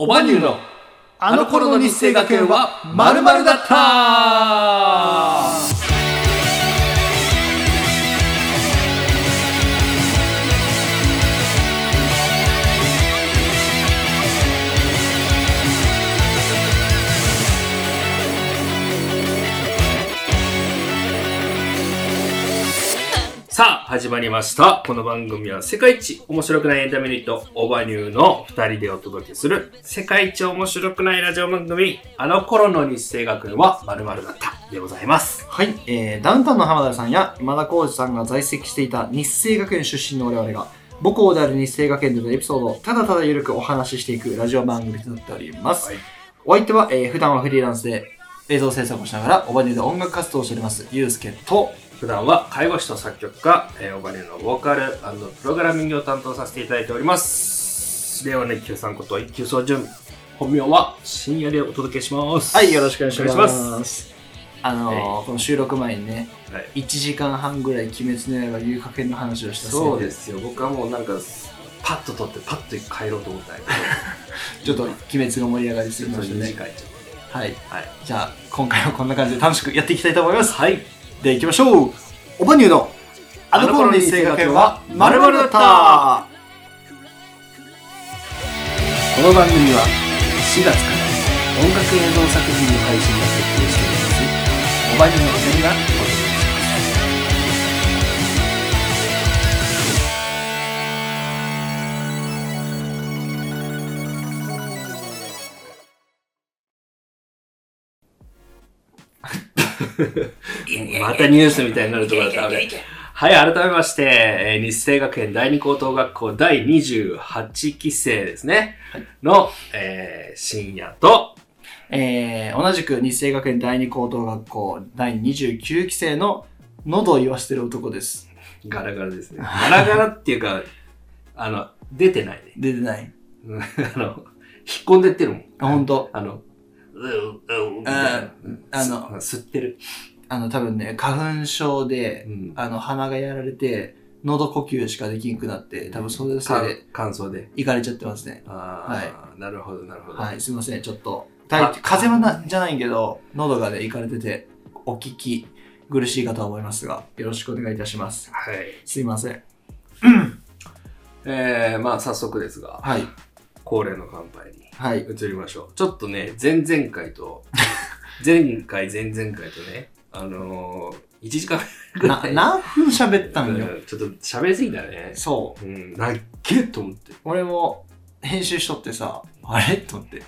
おばにゅうのあの頃の日生学園はまるだった。さあ、始まりました。この番組は世界一面白くないエンタメユニット、オーバーニューの二人でお届けする世界一面白くないラジオ番組、あの頃の日生学園は〇〇だったでございます。はい、えー、ダウンタウンの浜田さんや今田耕司さんが在籍していた日生学園出身の我々が母校である日生学園でのエピソードをただただゆるくお話ししていくラジオ番組となっております。はいお相手は、えー、普段はフリーランスで映像制作をしながらオーバーニューで音楽活動をしておりますゆうすけと普段は介護士と作曲家、えー、オーバーニューのボーカルプログラミングを担当させていただいております。令和の一級さんこと一級総順。本名は深夜でお届けします。はいよろしくお願いします。まずあのーこの収録前にねはい1時間半ぐらい「鬼滅の刃」遊郭編の話をしたそうですよ。僕はもうなんか、パッと撮ってパッと帰ろうと思ったんやけど、ちょっと「鬼滅」が盛り上がりすぎましたねはいと。はい。じゃあ今回はこんな感じで楽しくやっていきたいと思いますはい。では行きましょう。おばにゅうのあの頃の日生学園はまるだった。この番組は4月から音楽映像作品の配信が決定しております。おばにゅの2人がお届けまたニュースみたいになるところだった。俺はい、改めまして、えー日生学園第二高等学校第28期生ですね。の、えー深夜と、えー、同じく日生学園第二高等学校第29期生の喉を言わせてる男ですガラガラですね。ガラガラっていうか、あの、出てないね。出てないうん あの、引っ込んでってるもん。あ本当あの。あのす吸ってる。あの多分ね花粉症でうん。あの鼻がやられて喉呼吸しかできんくなって多分それで乾燥で。いかれちゃってますねああ、なるほど、なるほど。はいすいませんちょっと体風邪はなじゃないけど喉がねいかれててお聞き苦しいかとは思いますがよろしくお願いいたしますはい。すいませんえー、まあ早速ですが、はい恒例の乾杯にはい移りましょう。ちょっとね、前々回と、前回、前々回とね、あのー、1時間ぐらない何分喋ったんよ？うんちょっと喋りすぎたね。そううん、なっけと思って。俺も編集しとってさあれ？と思って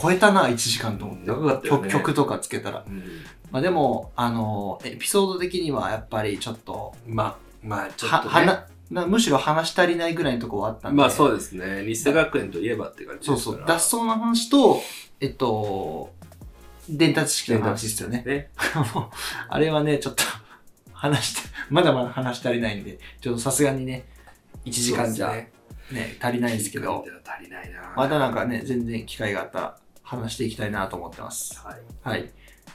超えたな1時間と思って長かったよね。曲曲とかつけたらうん、まあでもあのエピソード的にはやっぱりちょっとまあ、まあ、ちょはっと、ね。はななむしろ話し足りないぐらいのとこはあったんでまあそうですね。日生学園といえばって感じそう。そう脱走の話とえっと伝達式の話ですよね あれはねちょっと話してまだまだ話し足りないんでちょっとさすがにね1時間じゃねです足りないですけ1時間ど足りないな。またなんかね全然機会があったら話していきたいなと思ってますはい。はい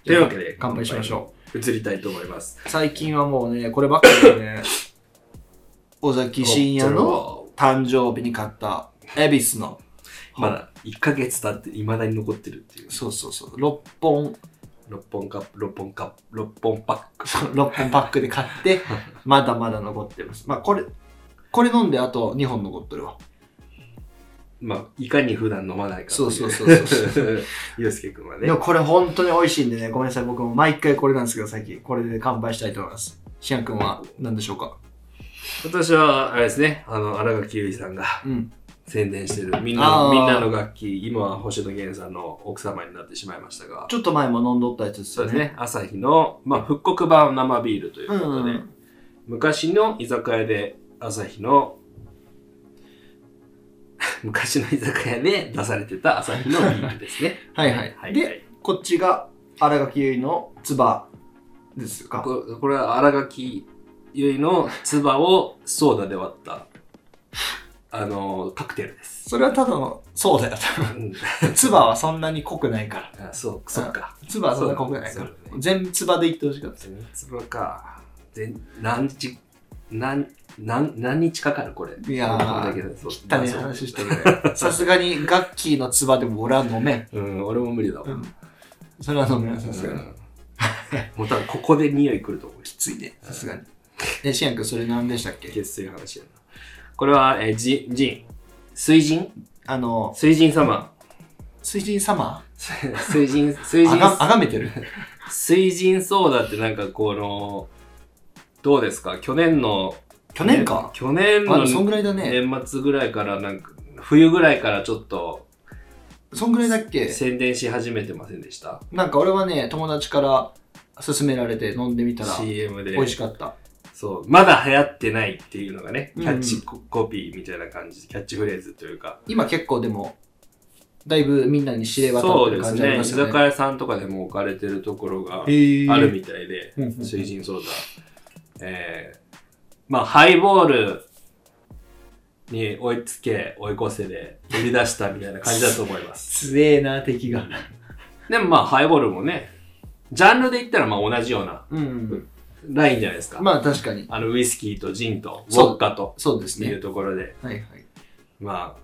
というわけで、乾杯しましょう。移りたいと思います。う最近はもうねこればっかりでね尾崎真也の誕生日に買った恵比寿の。まだ1ヶ月経って未だに残ってるっていう。そうそうそう。6本。6本カップ、6本カップ、6本パック。6本パックで買って まだまだ残ってます。まあこれこれ飲んであと2本残ってるわ。まあ、いかに普段飲まないかそう。そうそうそうう。ゆう。すけくんはね。で。もこれ本当に美味しいんでねごめんなさい。僕も毎回これなんですけど最近これで乾杯したいと思います。しんやくんは何でしょうか？私は、あれですね、あの、荒垣結衣さんがうん。宣伝してる、みんなの、あー。みんなの楽器、今は星野源さんの奥様になってしまいましたが、ちょっと前も飲んどったやつですよね。そうですね、朝日の、まあ、復刻版生ビールといううことで、ん昔の居酒屋で朝日の 昔の居酒屋で出されてた朝日のビールですね。はいはい、はい、でこっちが新垣結衣のつばですか？ここれは新垣結衣の唾をソーダで割った、あのカクテルです。それはただのそうだよ多うん分つばはそんなに濃くないからあそう、そっか。つばはそんな濃くないからね全部つばでいってほしかった粒か。全何時、なん、なん、何日かかるこれ？いやーこれだけでそう汚ね話してるね。さすがにガッキーの唾でも俺は飲めん。うん、俺も無理だわ。うん。それは飲めない、さすがに。うんもう多分ここで匂いくると思う。きついね、さすがに。え、シアン君それ何でしたっけ？血水話やな。これは、えー、ジン、ジン。水神？あの、水神様。水神様？水神、水神、あが、あがめてる？水神ソーダってなんかこの、どうですか？去年の、去年か？去年のあ、そんぐらいだね。年末ぐらいからなんか、冬ぐらいからちょっとそんぐらいだっけ？宣伝し始めてませんでした？なんか俺はね、友達から勧められて飲んでみたら、?CM で。美味しかった。そう。まだ流行ってないっていうのがね、うんキャッチココピーみたいな感じ、キャッチフレーズというか。今結構でも、だいぶみんなに知れ渡ってる感そうですね。居じありますよね。酒屋さんとかでも置かれてるところがあるみたいで、うんうん水神ソーダ。えー、まあ、ハイボールに追いつけ、追い越せで売り出したみたいな感じだと思います。強えな、敵が。でもまあ、ハイボールもね、ジャンルで言ったらまあ同じようなうん。ラインじゃないですか？まあ確かに。あの、ウイスキーとジンと、ウォッカとそうですっていうね。ところで、はいはい。ま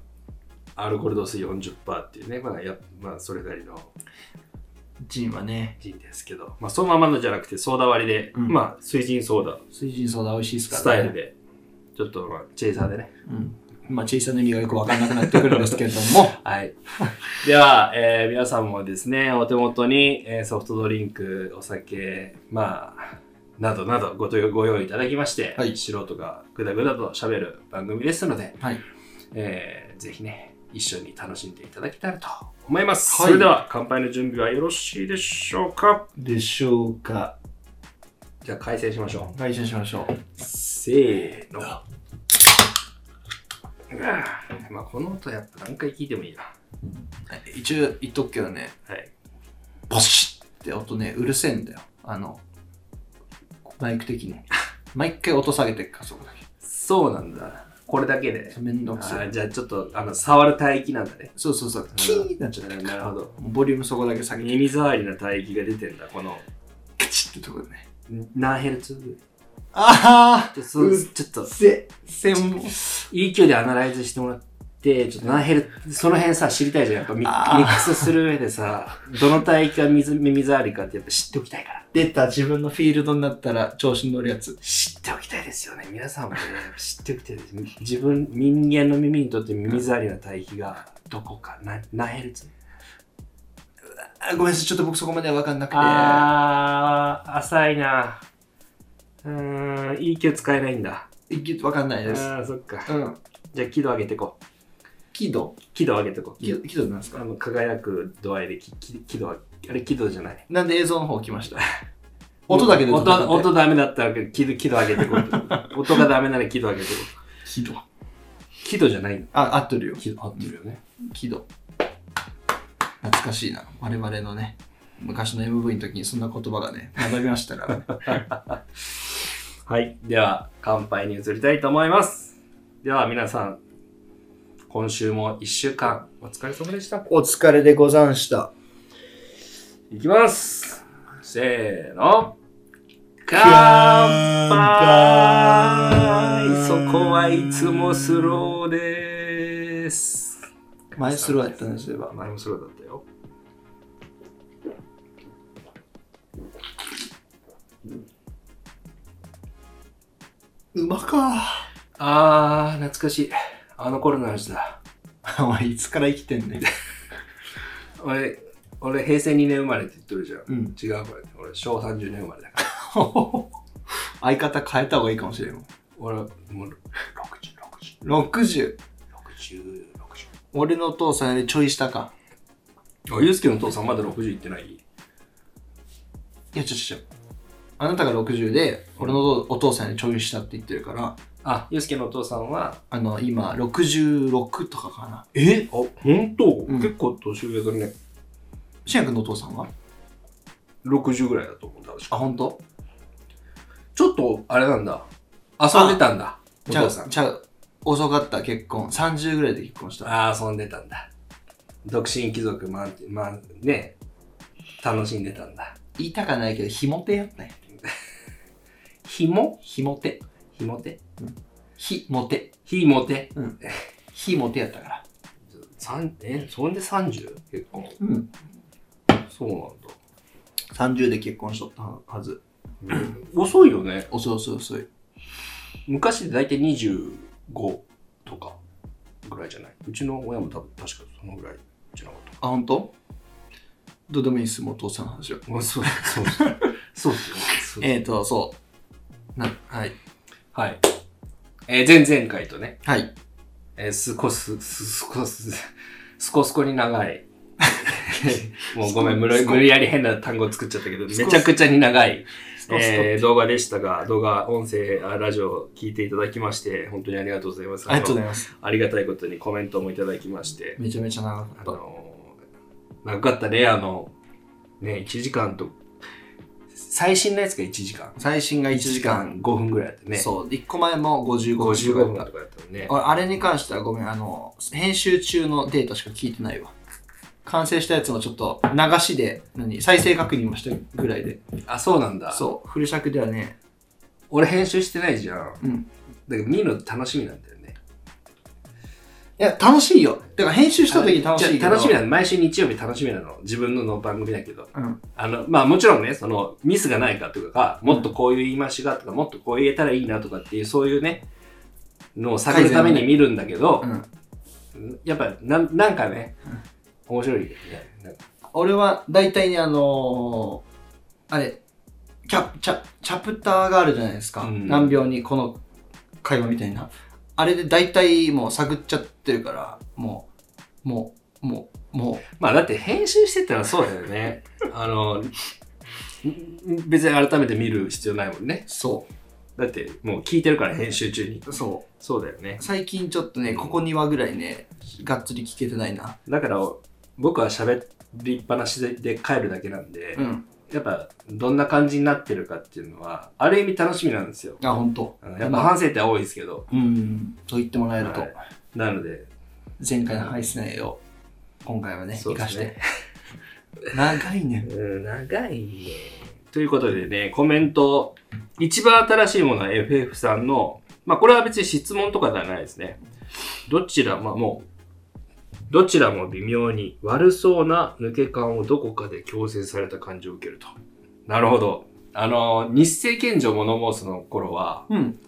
あ、アルコール度数40%っていうね、まあ、やまあ、それなりのジンはね、ジンですけど、まあ、そのままのじゃなくて、ソーダ割りで、うんまあ、水神ソーダ水神ソーダ美味しいですからスタイル。で、ちょっと、まあ、チェイサーでね。うん。まあ、チェイサーの意味がよくわかんなくなってくるんですけれども、はい。では、えー皆さんもですね、お手元に、えーソフトドリンク、お酒、まあ、などなどごとご用意いただきまして、はい素人がぐだぐだと喋る番組ですので、はい。えーぜひね、一緒に楽しんでいただけたらと思います。はいそれでは、乾杯の準備はよろしいでしょうか？でしょうか。じゃあ、開催しましょ会社しましょう。う。せーの。まあ、この音やっぱ何回聞いてもいいな。一応言っとくけどね、はい。ボシッって音ね、うるせえんだよ。あの、マイク的に。毎回音下げてっから、そこだそうなんだ。これだけでけ。。めんどくさい。じゃあちょっとあの触る帯域なんだね。そうそうそう、キーンってなっちゃった。なるほど。ボリュームそこだけ下げて、耳障りな帯域が出てんだ、この。カチッってとこでね。何ヘルツ？あちょそううちょっとあ、せ、せん、いい勢いでアナライズしてもらって、ちょっと何ヘルツ、その辺さ、知りたいじゃん。やっぱミミックスする上でさ、どの帯域が水耳障りかってやっぱ知っておきたいから。出た自分のフィールドになったら調子に乗るやつ。知っておきたいですよね。皆さんもね、知っておきたいです。自分、人間の耳にとって耳障りな帯域がどこか、な何ヘルツあごめんなさい、ちょっと僕そこまでは分かんなくて。あー、浅いな。うーん、いい気を使えないんだ。いけ分かんないです。あー、そっか。うん。じゃあ、輝度上げてこう。喜怒輝度上げてこう。喜喜怒なんですか？あの、輝く度合いでき、度は、あれ、輝度じゃない。なんで映像の方来ました？音だけで音、音ダメだったら、輝度、輝度上げてこう。音がダメなら輝度上げてこう。喜怒。輝度じゃない。あ、合ってるよ。輝度合ってるよね。喜怒。懐かしいな。我々のね、昔の MV の時にそんな言葉がね、学びましたからね。はい。では、乾杯に移りたいと思います。では、皆さん、今週も一週間、お疲れ様でした。お疲れでござんした。いきます。せーの。乾乾杯杯そこはいつもスローです。前スローやったんですよ。前もスローだったよ。うまか。あー、懐かしい。あの頃の話だ。お前いつから生きてんねん。俺、俺、平成2年生まれって言ってるじゃん。うん。違う、これ。俺、昭和30年生まれだから。相方変えた方がいいかもしれん。俺、もう、60、60、60。60、60。俺のお父さんよりちょい下か。あ、ゆうすけのお父さんまだ60いってない？いや、ちょちょちょ。あなたが60で、俺のお父さんよりちょい下って言ってるから、あ、ゆうすけのお父さんは、あの、今、66とかかな。え？あ、ほんと、うん結構年上だね。しんやくんのお父さんは？60ぐらいだと思う、確あ、か。ほんとちょっと、あれなんだ。遊んでたんだ。おちゃう、父さん。ちゃう。遅かった結婚。30ぐらいで結婚した。ああ、遊んでたんだ。独身貴族、まあ、まあ、ね、楽しんでたんだ。言いたかないけど、ひも手やったんや。ひも？ひも手。ひもて？ひもて。ひもてひもてやったから。三え、そんで 30? 結婚。うん。そうなんだ。30で結婚しとったはず。遅いよね。遅い遅い遅い。昔で大体25とかぐらいじゃない？うちの親も多分確かそのぐらいじゃなかった。あ、ほんとどうでもいいっす、もう父さんの話は。まあ、そうそうそう。そうですよ えーと、そう。な、はい。はい。えー前々回とね、はい。えー、すこす、す、すこす、すこすこに長い。もうごめん、無理無理やり変な単語作っちゃったけど、めちゃくちゃに長い、えー動画でしたが、動画、音声、あラジオ聞いていただきまして、本当にありがとうございます。ありがとうごいざいます。ありがたいことにコメントもいただきまして、めちゃめちゃ長かった。あのー、長かったね、あの、ね、1時間と、最新のやつが1時間。最新が1時間。5分ぐらいだったね。そう。1個前も55 55分とか分とかだったもんね。俺あれに関してはごめん、あの、編集中のデータしか聞いてないわ。完成したやつもちょっと流しで、何再生確認もしたぐらいで。あ、そうなんだ。そう。フル尺ではね、俺編集してないじゃん。うん。だから見るの楽しみなんだ。いや、楽しいよ。だから編集した時楽しいけど。楽しみなの。毎週日曜日楽しみなの。自分のの番組だけど。うん。あの、まあもちろんね、その、ミスがないかとか、もっとこういう言い回しがとか、もっとこう言えたらいいなとかっていう、そういうね、のを探るために見るんだけどう、ん。やっぱなん、なんかね、面白いよね。俺は大体ね、あのー、あれ、キャチャチャプターがあるじゃないですか。うん何秒にこの会話みたいな。あれで大体もう探っちゃってるから、もう、もう、もう、もまあだって編集してたらそうだよね。あの、ん別に改めて見る必要ないもんね。う、そだってもう聞いてるから編集中に。う、そう。そうだよね。最近ちょっとね、ここ2話ぐらいね、がっつり聞けてないな。だから僕は喋りっぱなしでで帰るだけなんで、うん。やっぱどんな感じになってるかっていうのは、ある意味楽しみなんですよ。あ、ほんと。あのやっぱ反省点は多いですけど。うん。と言ってもらえると、はいなので、前回の配信内容、今回はね、生かしてね。長いね。うん、長いね。ということでね、コメント、一番新しいものは FF さんの、まあこれは別に質問とかではないですね。どちら、まあもう、どちらも微妙に悪そうな抜け感をどこかで強制された感じを受けると。なるほど。あの、日清賢者物申すの頃は、うん。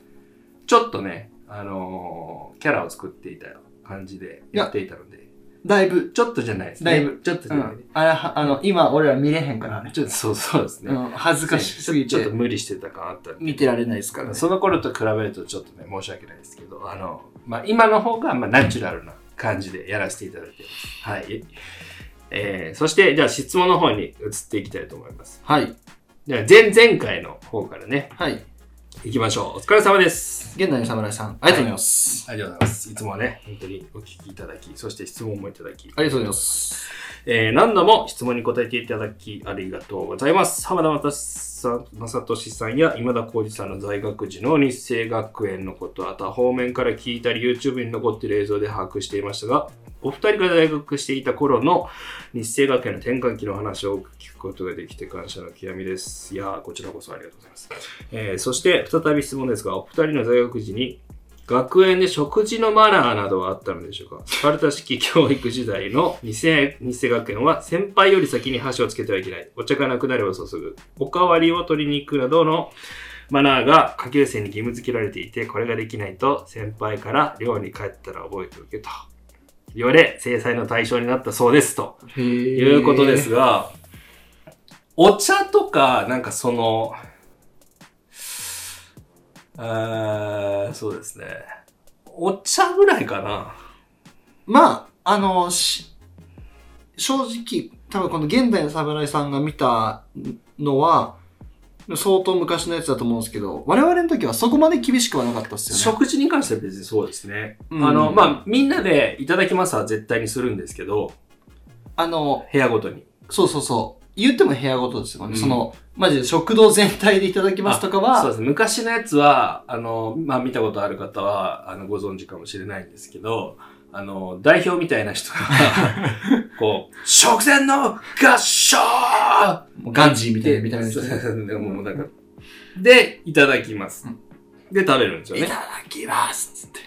ちょっとね、あのキャラを作っていた感じでやっていたので、だいぶ、ちょっとじゃないですね。だいぶちょっとじうゃないね。ん。あれは、あの、今俺ら見れへんからね。ちょっとそうそうですね。うん、恥ずかしすぎちょっとて、無理してた感あった見てられないですからね。その頃と比べるとちょっとね、申し訳ないですけど、あの、まあ、今の方が、まあ、ナチュラルな感じでやらせていただいてます。はい。えー、そして、じゃあ質問の方に移っていきたいと思います。はい。じゃあ、前々回の方からね、はい。行きましょう。お疲れ様です。現代の侍さん、ありがとうございます。ありがとうございます。いつもはね、本当にお聞きいただき、そして質問もいただき、ありがとうございます。えー何度も質問に答えていただきありがとうございます。浜田正さん正俊さんや今田耕司さんの在学時の日生学園のことは他方面から聞いたり YouTube に残っている映像で把握していましたが、お二人が大学していた頃の日生学園の転換期の話を聞くことができて感謝の極みです。いやこちらこそありがとうございます。えーそして再び質問ですが、お二人の在学時に学園で食事のマナーなどはあったのでしょうか？スパルタ式教育時代の日生日生学園は先輩より先に箸をつけてはいけない。お茶がなくなれば注ぐ。おかわりを取りに行くなどのマナーが下級生に義務付けられていて、これができないと先輩から寮に帰ったら覚えておけと。言われ、制裁の対象になったそうですと。へいうことで。すが、お茶とか、なんかその、あーそうですね。お茶ぐらいかな。まあ、あの、し正直、多分この現代の侍さんが見たのは、相当昔のやつだと思うんですけど、我々の時はそこまで厳しくはなかったっすよね。食事に関しては別にそうですね。うんあの、まあ、みんなでいただきますは絶対にするんですけど、あの、部屋ごとに。そうそうそう。言っても部屋ごとですよね。うんその、マジで食堂全体でいただきますとかは、そうです。昔のやつは、あの、まあ、見たことある方は、あの、ご存知かもしれないんですけど、あの、代表みたいな人が、こう、食前の合唱ガンジーみたいな、みたもうなんか、で、いただきます。で食べるんですよね。いただきますつって。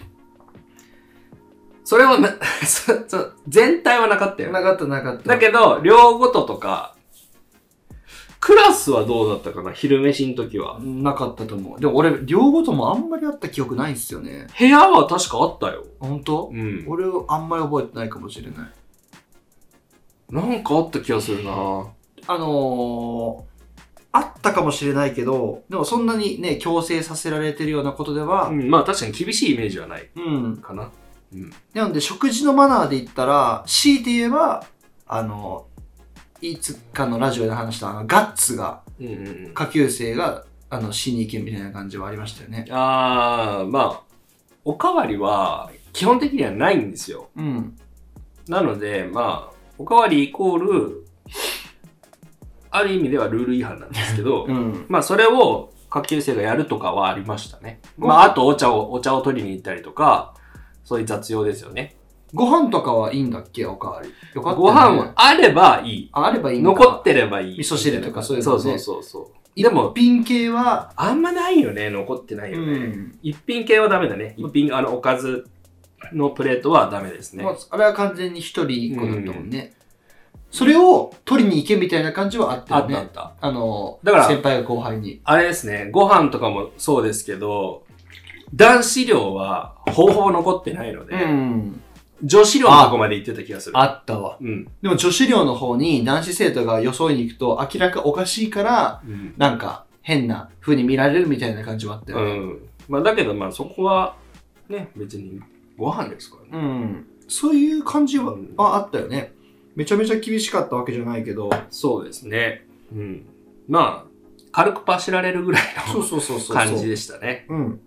それはな、全体はなかったよね。なかったなかった。だけど、量ごととか、クラスはどうだったかな？昼飯の時は。なかったと思う。でも俺、両ごともあんまりあった記憶ないんですよね。部屋は確かあったよ。本当？うん。俺あんまり覚えてないかもしれない。なんかあった気がするなあのー、あったかもしれないけど、でもそんなにね、強制させられてるようなことでは、うん、まあ確かに厳しいイメージはないうん。かな。うん。なので、食事のマナーで言ったら、強いて言えば、あの、いつかのラジオで話した、あの、ガッツが、うんうんうん。下級生が、あの、死に行けみたいな感じはありましたよね。あー、まあ、おかわりは基本的にはないんですよ。うん。なので、まあ、おかわりイコール、ある意味ではルール違反なんですけど、うん。まあそれを下級生がやるとかはありましたね。まああとお茶を、お茶を取りに行ったりとか、そういう雑用ですよね。ご飯とかはいいんだっけ？おかわり。よかった、ね。ご飯はあればいい。ああればいい残ってればいい。味噌汁とかそういうそうそうのねそうそう。でも、一品系は、あんまないよね、残ってないよね。ん。一品系はダメだね。一品、あの、おかずのプレートはダメですね。まあ、あれは完全に一人一個だったもんね。それを取りに行けみたいな感じはあったあよね。ったあった。あの、だから先輩が後輩に。あれですね、ご飯とかもそうですけど、男子寮はほぼほぼ残ってないので、ん。女子寮のとこまで行ってた気がする。あったわ。うん。でも女子寮の方に男子生徒が装いに行くと明らかおかしいから、うん。なんか変な風に見られるみたいな感じはあったよね。うん。まあだけどまあそこは、ね、別にご飯ですからね。うん。そういう感じは、うんああったよね。めちゃめちゃ厳しかったわけじゃないけど。そうですね。うん。まあ、軽くパシられるぐらいそうのそうそうそう。感じでしたね。うん。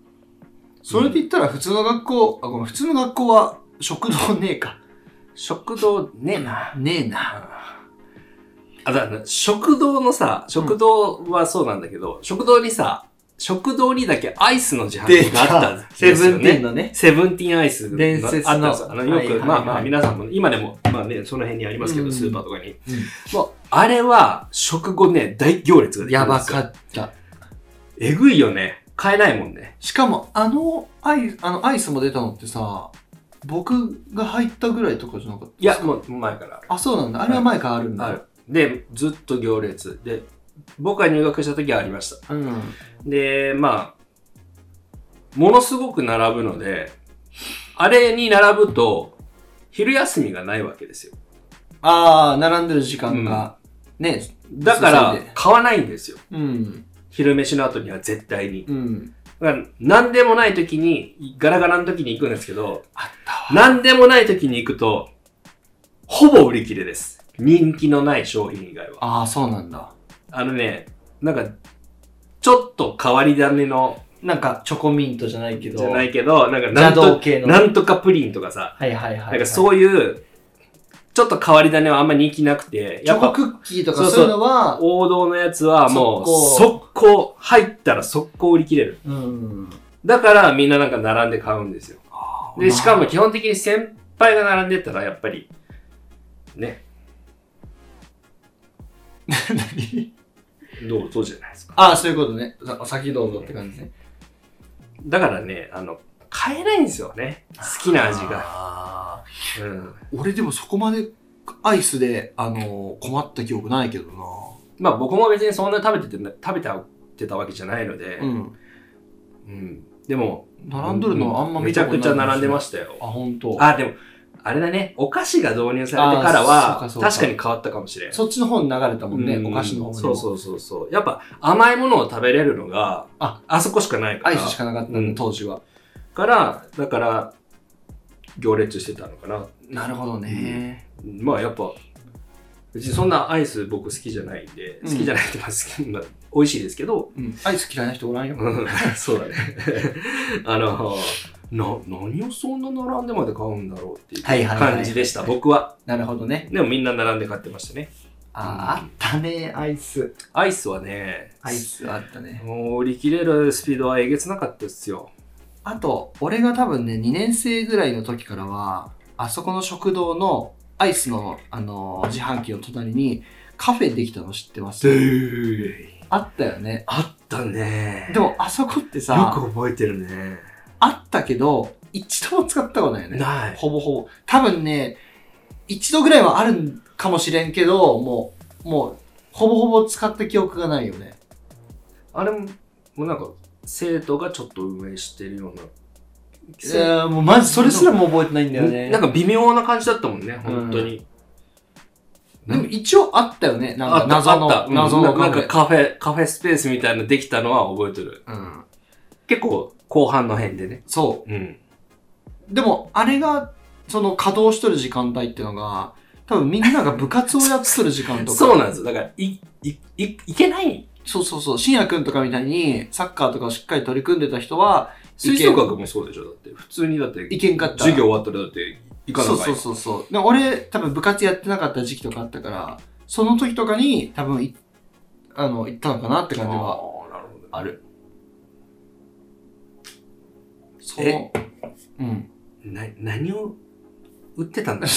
それで言ったら普通の学校、あ、ごめん、普通の学校は食堂ねえか。食堂ねえな。ねえな。あ、だから食堂のさ、食堂はそうなんだけど、食堂にさ、食堂にだけアイスの自販機があったんですよね。セブンティーンのね。セブンティーンアイスが伝説のあったんですよ。あのよく、はいはいはいまあまあ皆さんも、今でも、まあね、その辺にありますけど、うんスーパーとかに。うんもう、あれは、食後ね、大行列ができるやば。かった。えぐいよね。買えないもんね。しかも、あのアイ、あのアイスも出たのってさ、僕が入ったぐらいとかじゃなかったいや、もう前からある。あ、そうなんだ。あれは前からあるんだ。ある。で、ずっと行列。で、僕が入学した時はありました。うん。で、まあ、ものすごく並ぶので、あれに並ぶと、昼休みがないわけですよ。ああ、並んでる時間が、ね。だから買わないんですよ。うん。昼飯の後には絶対に。うん。だから、なんでもない時に、ガラガラの時に行くんですけど、あったわ。なんでもない時に行くと、ほぼ売り切れです。人気のない商品以外は。ああ、そうなんだ。あのね、なんか、ちょっと変わり種の、なんか、チョコミントじゃないけど。じゃないけど、なんか、な邪んと。なんとかプリンとかさ、はいはいはい、はい。なんかそういう、ちょっと変わり種はあんま人気なくて、チョコやっぱクッキーとかそういうのは、王道のやつはもう、速速攻、入ったら速攻売り切れる。うん。だからみんななんか並んで買うんですよ。で、しかも基本的に先輩が並んでたらやっぱり、ね、何？どう、そうじゃないですか。ああ、そういうことね。さ先どうぞって感じね。だからね、あの、買えないんですよね。好きな味が。が。うん。俺でもそこまでアイスで、あのー困った記憶ないけどな。まあ僕も別にそんなに食べてて、食べててたわけじゃないので、うん。うん。でも、並んどるのあんまめちゃくちゃ並んでまししたよ。た。あ、本当。あ、でも、あれだね、お菓子が導入されてからあは確かに変わったかもしれん。そっちの方に流れたもんね、うんお菓子の方にも。そうそうそうそう。やっぱ甘いものを食べれるのが、ああそこしかないから。アイスしかなかったん当時は。から、だから、行列してたのかな。なるほどね。まあやっぱ、別にそんなアイス僕好きじゃないんで、うん好きじゃないってまあ好き、まあ、美味しいですけど、うん。アイス嫌いな人おらんよ。うん そうだね。あの、な、何をそんな並んでまで買うんだろうっていうはいはいはい感じでした、僕は。なるほどね。でもみんな並んで買ってましたね。あ、あったね、アイス。アイスはね、アイスあったね。もう売り切れるスピードはえげつなかったですよ。あと、俺が多分ね、2年生ぐらいの時からは、あそこの食堂のアイスの、あのー自販機の隣にカフェできたの知ってます？あったよね。あったね。でも、あそこってよさ、く覚えてるね。あったけど、一度も使ったことないよね。ない。ほぼほぼ。多分ね、一度ぐらいはあるかもしれんけど、もう、もう、ほぼほぼ使った記憶がないよね。あれも、もうなんか、生徒がちょっと運営してるような。いやーもうマジそれすらも覚えてないんだよね。なんか微妙な感じだったもんね、本当に。でも一応あったよね。なんか謎のあったあっ、た謎のうんなん。かカフェ、カフェスペースみたいなのできたのは覚えてる。うん。結構、後半の辺でね。そうん。う。でも、あれが、その稼働しとる時間帯っていうのが、多分みんなが部活をやっとる時間とか。そうなんですよ。だから、い、い、い、いけない。そうそうそう。深夜くんとかみたいに、サッカーとかをしっかり取り組んでた人は、吹奏楽もそうでしょだって。普通にだって、いけんかった。授業終わったらだって、行かなそうかったそうそうそう。で俺、多分部活やってなかった時期とかあったから、その時とかに多分い、あの、行ったのかなって感じはあるほどねある。そえ？の、うん。な、何を売ってたんだよ。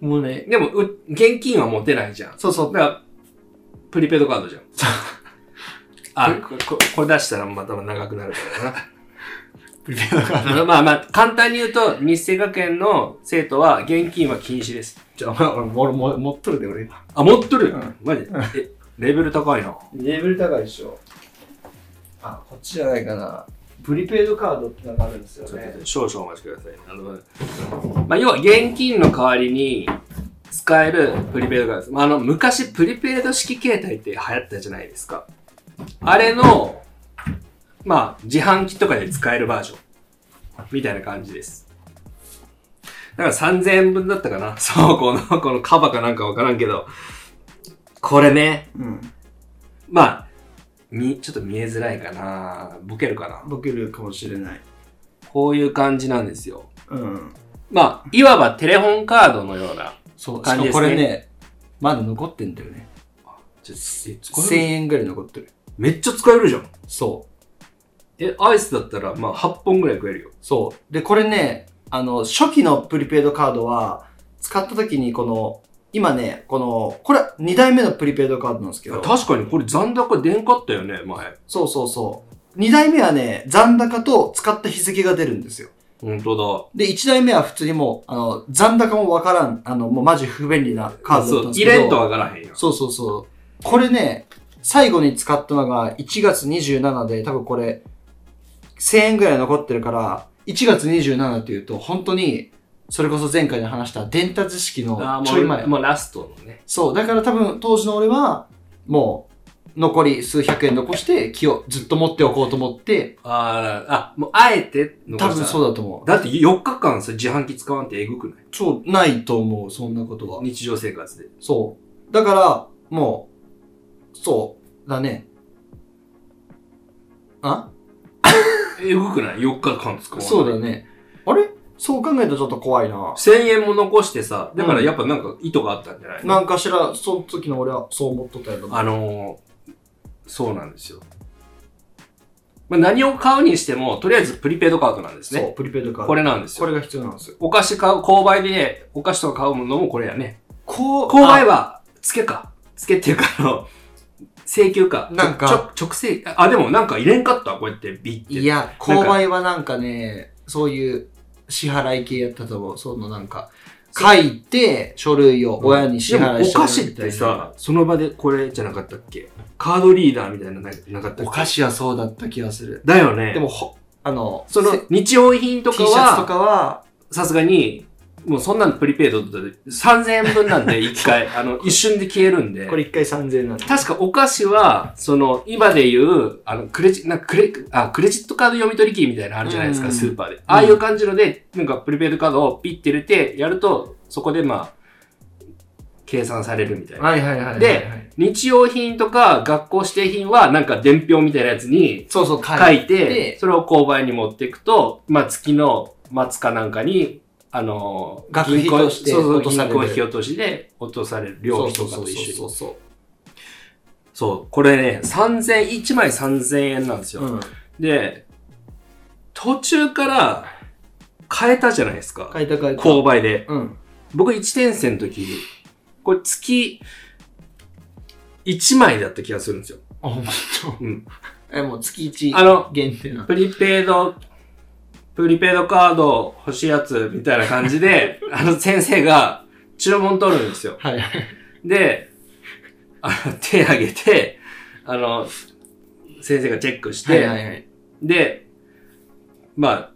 もうね、でも、う現金は持てないじゃん。そうそう。だから、プリペイドカードじゃん。あ、こここれ出したらまた長くなるからプリペイドカード。な。まあまあ、簡単に言うと、日生学園の生徒は現金は禁止です。じゃあ、俺、俺、も持っとるで、俺。あ、持っとる、うんマジ？え、レベル高いな。レベル高いでしょ。あ、こっちじゃないかな。プリペイドカードってのがあるんですよね。少々お待ちください。あの、まあ、要は現金の代わりに使えるプリペイドカードです。まあ、あの、昔プリペイド式携帯って流行ったじゃないですか。あれの、まあ、自販機とかで使えるバージョン。みたいな感じです。だから3000円分だったかな。そう、この、このカバかなんかわからんけど。これね、うん。まあ、み、ちょっと見えづらいかな。ボケるかな。ボケるかもしれない。こういう感じなんですよ。うん。まあ、いわばテレホンカードのような。そう、感じですねしかもこれね、まだ残ってんだよね。ちょえ1000円ぐらい残ってる。めっちゃ使えるじゃん。そう。え、アイスだったら、まあ、8本ぐらい食えるよ。そう。で、これね、あの、初期のプリペイドカードは、使った時にこの、今ね、この、これ2代目のプリペイドカードなんですけど、確かにこれ残高出んかったよね、前。そうそうそう。2代目はね、残高と使った日付が出るんですよ。ほんとで、1代目は普通にもう、あの、残高もわからん、あの、もうマジ不便利なカードだったんですけど。入れんとわからへんよ。そうそうそう。これね、最後に使ったのが1月27で、多分これ、1000円ぐらい残ってるから、1月27っていうと、本当に、それこそ前回で話した伝達式のちょい前。もう、もうラストのね。そう、だから多分当時の俺は、もう、残り数百円残して、気をずっと持っておこうと思って、あーあ、もうあえて多分そうだと思う。だって4日間さ、自販機使わんってえぐくない？そう、ないと思う、そんなことは。日常生活で。そう。だから、もう、そう、だね。あ？えぐくない ?4 日間使わんそうだね。あれ？そう考えるとちょっと怖いな。1000円も残してさ、だからやっぱなんか意図があったんじゃないの、なんかしら、その時の俺はそう思っとったやろ。あのー、そうなんですよ。まあ、何を買うにしても、とりあえずプリペイドカードなんですそう、ね。プリペイドカード。これなんですよ。これが必要なんですよ。お菓子買う、購買でね、お菓子とか買うのもこれやね。こう、購買は、付けか。付けっていうか、あの、請求か。なんかちょ、直請、あ、でもなんか入れんかった？こうやってビッて。いや、購買はなんかね、そういう支払い系やったと思う。そのなんか、書いて、書類を親に支払いしてお菓子ってさ、その場でこれじゃなかったっけ？カードリーダーみたいなのななかったっけ？お菓子はそうだった気がする。だよね。でも、ほ、あの、そのせ日用品と T かシャツとは、かは、さすがに、もうそんなのプリペイドだと3000円分なんで、一回、あの、一瞬で消えるんで。これ一回3000円なんで。確かお菓子は、その、今で言う、あの、クレジ、なクレ、あ、クレジットカード読み取り機みたいなのあるじゃないですか、うんスーパーで。ああいう感じので、なんかプリペイドカードをピッて入れて、やると、そこでまあ、計算されるみたいな。はいはいはいはいはい。で、日用品とか学校指定品は、なんか伝票みたいなやつにそうそう、書書いて、でそれを購買に持っていくと、まあ、月の末かなんかに、あのー、学費としてそうそう落と引き落としで落とされる料費とかと一緒に。そうそうそう、これね、3000、1枚3000円なんですよ。そう。うん。で、途中から変えたじゃないですか。書いた書いた。購買で。うん。僕1年生の時に、これ月1枚だった気がするんですよ。あ、ほんと？うん。え、もう月1あの、限定なの？プリペイド、プリペイドカード欲しいやつみたいな感じで、あの先生が注文取るんですよ。はいはい。で、あの手挙げて、あの、先生がチェックして、はいはいはい。で、まあ、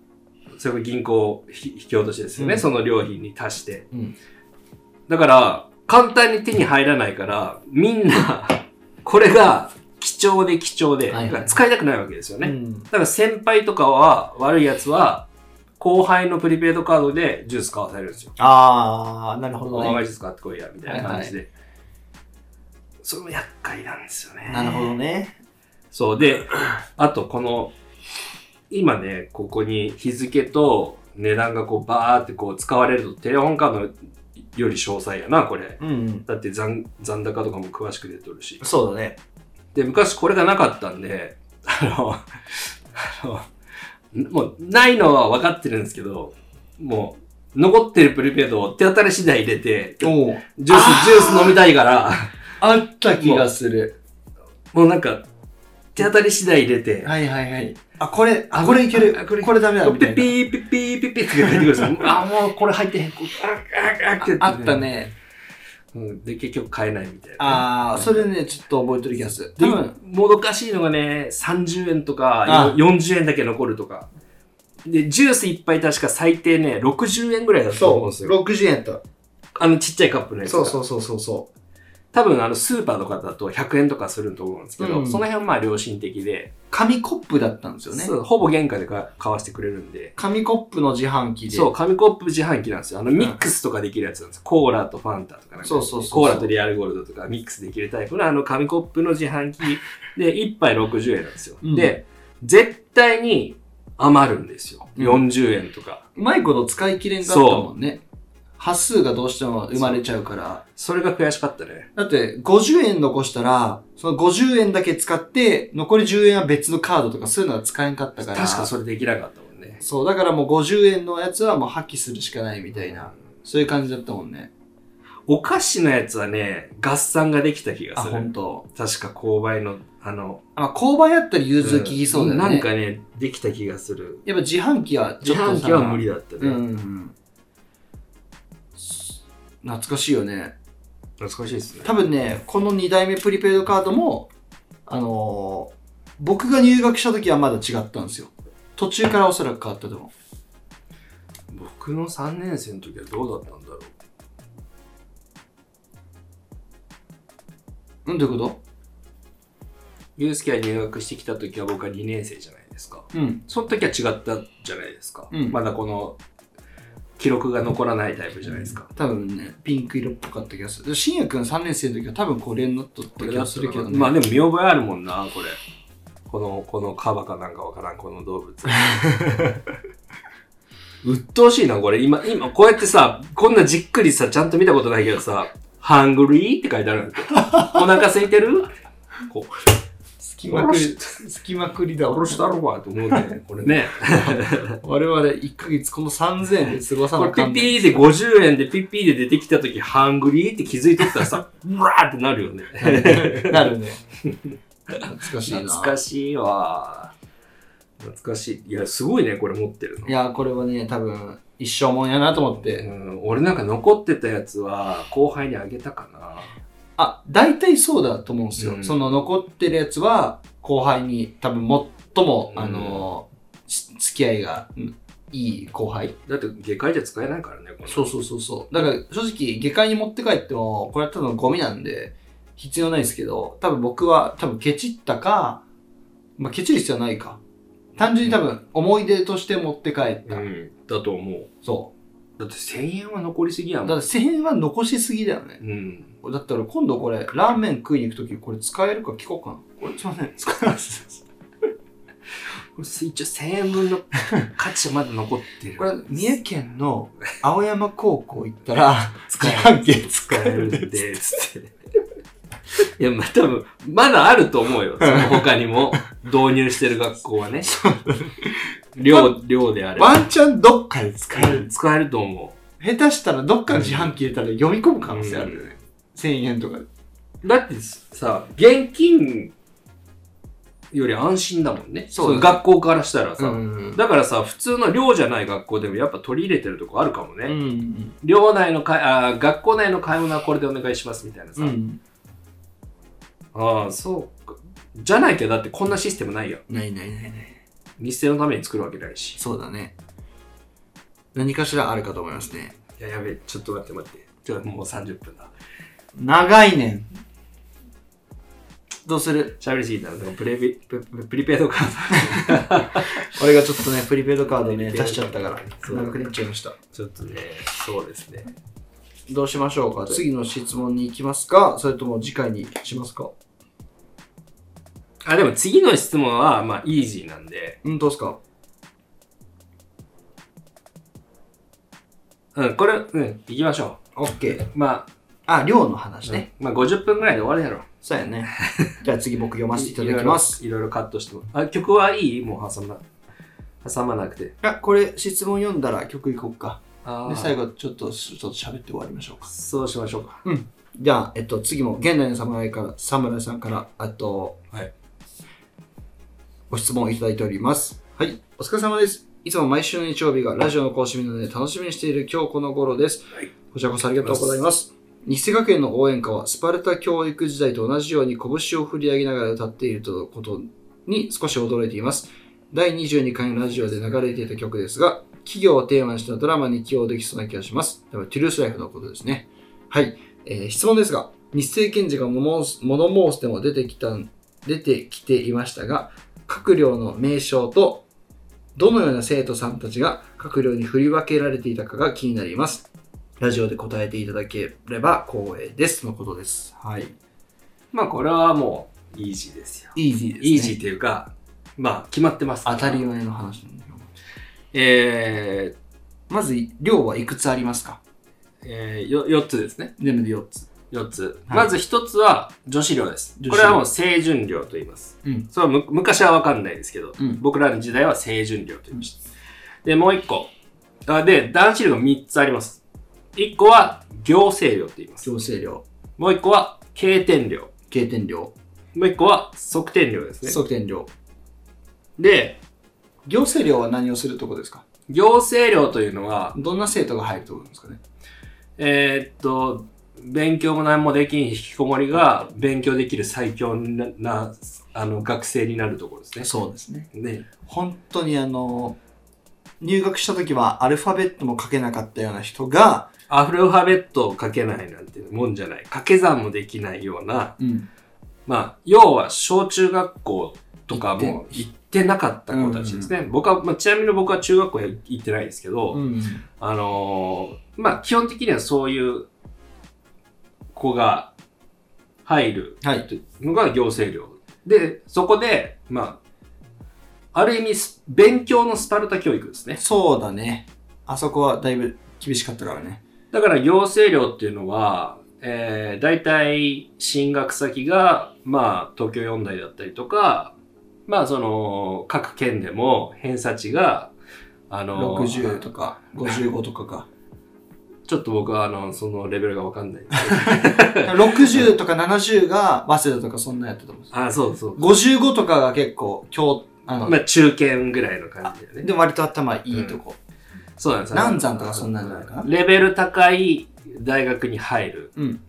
それを銀行ひ引き落としですよね、うんその料品に足して。うん。だから、簡単に手に入らないから、みんな、これが貴重で貴重で、はいはいだから使いたくないわけですよね。うんだから先輩とかは、悪いやつは、後輩のプリペイドカードでジュース買わされるんですよ。あー、なるほどね。お前ジュース買ってこいや、みたいな感じで。それも厄介なんですよね。なるほどね。そうで、あとこの、今ね、ここに日付と値段がこうバーってこう使われるとテレホンカードより詳細やな、これ。うんうん。だって残残高とかも詳しく出とるし。そうだね。で、昔これがなかったんで、あの、あの、もうないのは分かってるんですけど、もう、残ってるプリペイドを手当たり次第入れて、ジュおース、ジュース飲みたいから、あった気がする。もうなんか、手当たり次第入れて、はいはいはい。あ、これ、あ、これいける。あこれこれダメだ。ピッピーピッピーピッピーって書いてくるんですよ。あ、もうこれ入ってへん。あった。ね。うんで、結局買えないみたいな。あー、それね、ちょっと覚えてる気がする。で多分、もどかしいのがね、30円とかあ40円だけ残るとか。で、ジュース一杯確か最低ね、60円ぐらいだったと思うんですよ。60円と。あのちっちゃいカップのやつが。そうそうそうそうそ多分あのスーパーとかだと100円とかすると思うんですけど、うんその辺はまあ良心的で、う。紙コップだったんですよね。そうほぼ原価でか買わせてくれるんで。紙コップの自販機で。そう、紙コップ自販機なんですよ。あの、ミックスとかできるやつなんですよ。コーラとファンタとかなんか。そうそうそうそうコーラとリアルゴールドとかミックスできるタイプのあの紙コップの自販機で1杯60円なんですよ。うんで、絶対に余るんですよ。うん40円とか。うまいこと使い切れんかったもんね。端数がどうしても生まれちゃうから。それが悔しかったね。だって、50円残したら、その50円だけ使って、残り10円は別のカードとかそういうのが使えんかったから。確かそれできなかったもんね。そう、だからもう50円のやつはもう破棄するしかないみたいな。そういう感じだったもんね。お菓子のやつはね、合算ができた気があ、する。本当。確か購買の、あの、あ、購買やったら融通効きそうだよね。なんかね、できた気がする。やっぱ自販機はち自ょっとさ販機は無理だったね。うんうんうん。懐かしいよね。懐かしいですね。多分ね、この2代目プリペイドカードも、あのー僕が入学した時はまだ違ったんですよ。途中からおそらく変わったと思僕の3年生の時はどうだったんだろう。う。うん、どういうこユースケが入学してきた時は僕は2年生じゃないですか。とうん。その時は違ったじゃないですか。うんまだこの記録が残らないタイプじゃないですか。多分ね、ピンク色っぽかった気がする。で深夜くん3年生の時は多分これになっとった気がするけどね。まあでも見覚えあるもんな、これ。この、このカバかなんかわからん、この動物。鬱陶しいな、これ。今、今、こうやってさ、こんなじっくりさ、ちゃんと見たことないけどさ、ハングリーって書いてあるんだよ。お腹空いてる？こう、隙まくり、隙まくりだわ殺したろわと思うね。これね。我々1ヶ月この3000円で過ごさこなあかんねんれピッピーで50円でピッピーで出てきた時ハングリーって気づいとったらさ、ブワーってなるよね。なるね。懐かしいな。懐かしいわ。懐かしい。いや、すごいね、これ持ってるの。いや、これはね、多分、一生もんやなと思っうて。ん、俺なんか残ってたやつは後輩にあげたかな。あ、大体そうだと思うんですよ。うんその残ってるやつは、後輩に多分最も、うんあの、し付き合いがうんいい後輩。だって下界じゃ使えないからね、そうそうそうそう。だから正直、下界に持って帰っても、これは多分ゴミなんで、必要ないですけど、多分僕は多分ケチったか、まあケチる必要はないか。単純に多分思い出として持って帰った。うん、だと思う。そだって1000円は残りすぎやう。もん。だから1000円は残しすぎだよね。うん。だったら今度これ、ラーメン食いに行くときこれ使えるか聞こうかな。これすいません。使えます。これ一応1000円分の 価値はまだ残ってる。これ、三重県の青山高校行ったら、使える使使ええるんで。つって。いや、まあ、多分、まだあると思うよ。その他にも、導入してる学校はね。量、量であれば。ワンチャンどっかで使える。使えると思下手したらどっかの自販機入れたら読み込む可能性あるよね。1000円とか。だってさ、現金より安心だもんね。そう学校からしたらさ。うん。だからさ、普通の寮じゃない学校でもやっぱ取り入れてるとこあるかもね。うん。寮内のかあー学校内の買い物はこれでお願いしますみたいなさ。うん。ああ、そうか。じゃないけど、だってこんなシステムないよ。ないないないない。日清のために作るわけないし。そうだね。何かしらあるかと思いますね。いや、やべえ、ちょっと待って待って。ちょ、もう30分だ。長いねん。どうする？喋りすぎたら、でもプレビプププリペイドカー 俺がちょっとね、プリペイドカードね、出しちゃったから、そう長くなっちゃいました。ド。ちょっとね、そうですね。どうしましょうか？次の質問に行きますか？それとも次回にしますか？あ、でも次の質問は、まあ、イージーなんで、うん、どうすか？うん、これ、うん、行きましょ ?OK。う。まあ、量の話あ、ね。ね、まあ、50分ぐらいで終わるやろ。そうやね。じゃあ次僕読ませていただきます。いろいろカットしても。あ、曲はいい？もう挟ま、挟まなくて。あ、これ質問読んだら曲いこうか。あで、最後ちょっと、ちょっと喋って終わりましょうか。そうしましょうか。じゃあ、えっと、次も現代の侍から、侍さんから、あと、はい。ご質問をいただいております。はい。お疲れ様です。いつも毎週の日曜日がラジオの更新日なので楽しみにしている今日この頃です。はいこちらこそありがとうございます。日生学園の応援歌はスパルタ教育時代と同じように拳を振り上げながら歌っているということに少し驚いています。第22回のラジオで流れていた曲ですが、企業をテーマにしたドラマに起用できそうな気がします。多分トゥルースライフのことですね。はい。えー質問ですが、日生検事が物申す物申しても出てきた、出てきていましたが、各寮の名称と、どのような生徒さんたちが各寮に振り分けられていたかが気になります。ラジオで答えていただければ光栄です。のことです。はい。まあ、これはもう、イージーですよ。イージーです、ね。イージーっていうか、まあ、決まってます。当たり前の話なんだけど。えまず、寮はいくつありますか？ー、えー、よ4つですね。全部で4つ。4つ。はいまず1つは女子寮です。これはもう清純寮と言います。うん。それはむ昔はわかんないですけど、うん僕らの時代は清純寮と言いました。で、もう1個。あで、男子寮が3つあります。1個は行政寮と言います。強制寮、もう1個は経典寮。経典寮、もう1個は側典寮ですね。側典寮。で、行政寮は何をするとこですか？行政寮というのは、どんな生徒が入るところですかね？えーっと、勉強も何もできん引きこもりが勉強できる最強ななあの学生になるところですね。そうですね。ね。本当にあの、入学した時はアルファベットも書けなかったような人が、アルファベットを書けないなんてもんじゃない。掛け算もできないような、うん。まあ、要は小中学校とか行も行ってなかった子たちですね。僕は、まあ、ちなみに僕は中学校へ行ってないですけど、うん。あのーまあ、基本的にはそういう子が入るはい。のが行政寮。で、そこで、まあ、ある意味ス、勉強のスパルタ教育ですね。そうだね。あそこはだいぶ厳しかったからね。だから行政寮っていうのは、えー、大体進学先が、まあ、東京四大だったりとか、まあ、その、各県でも偏差値が、あの60とか55とかか。ちょっと僕は、あの、そのレベルがわかんないんですけど。60とか70が早稲田とかそんなやってたもん。あ、そうそう。55とかが結構、今日、あの、まあ、中堅ぐらいの感じだよね。で割と頭いいとこ。そうなんですよ南山とかそんなんじゃないかな？レベル高い大学に入るうん。ん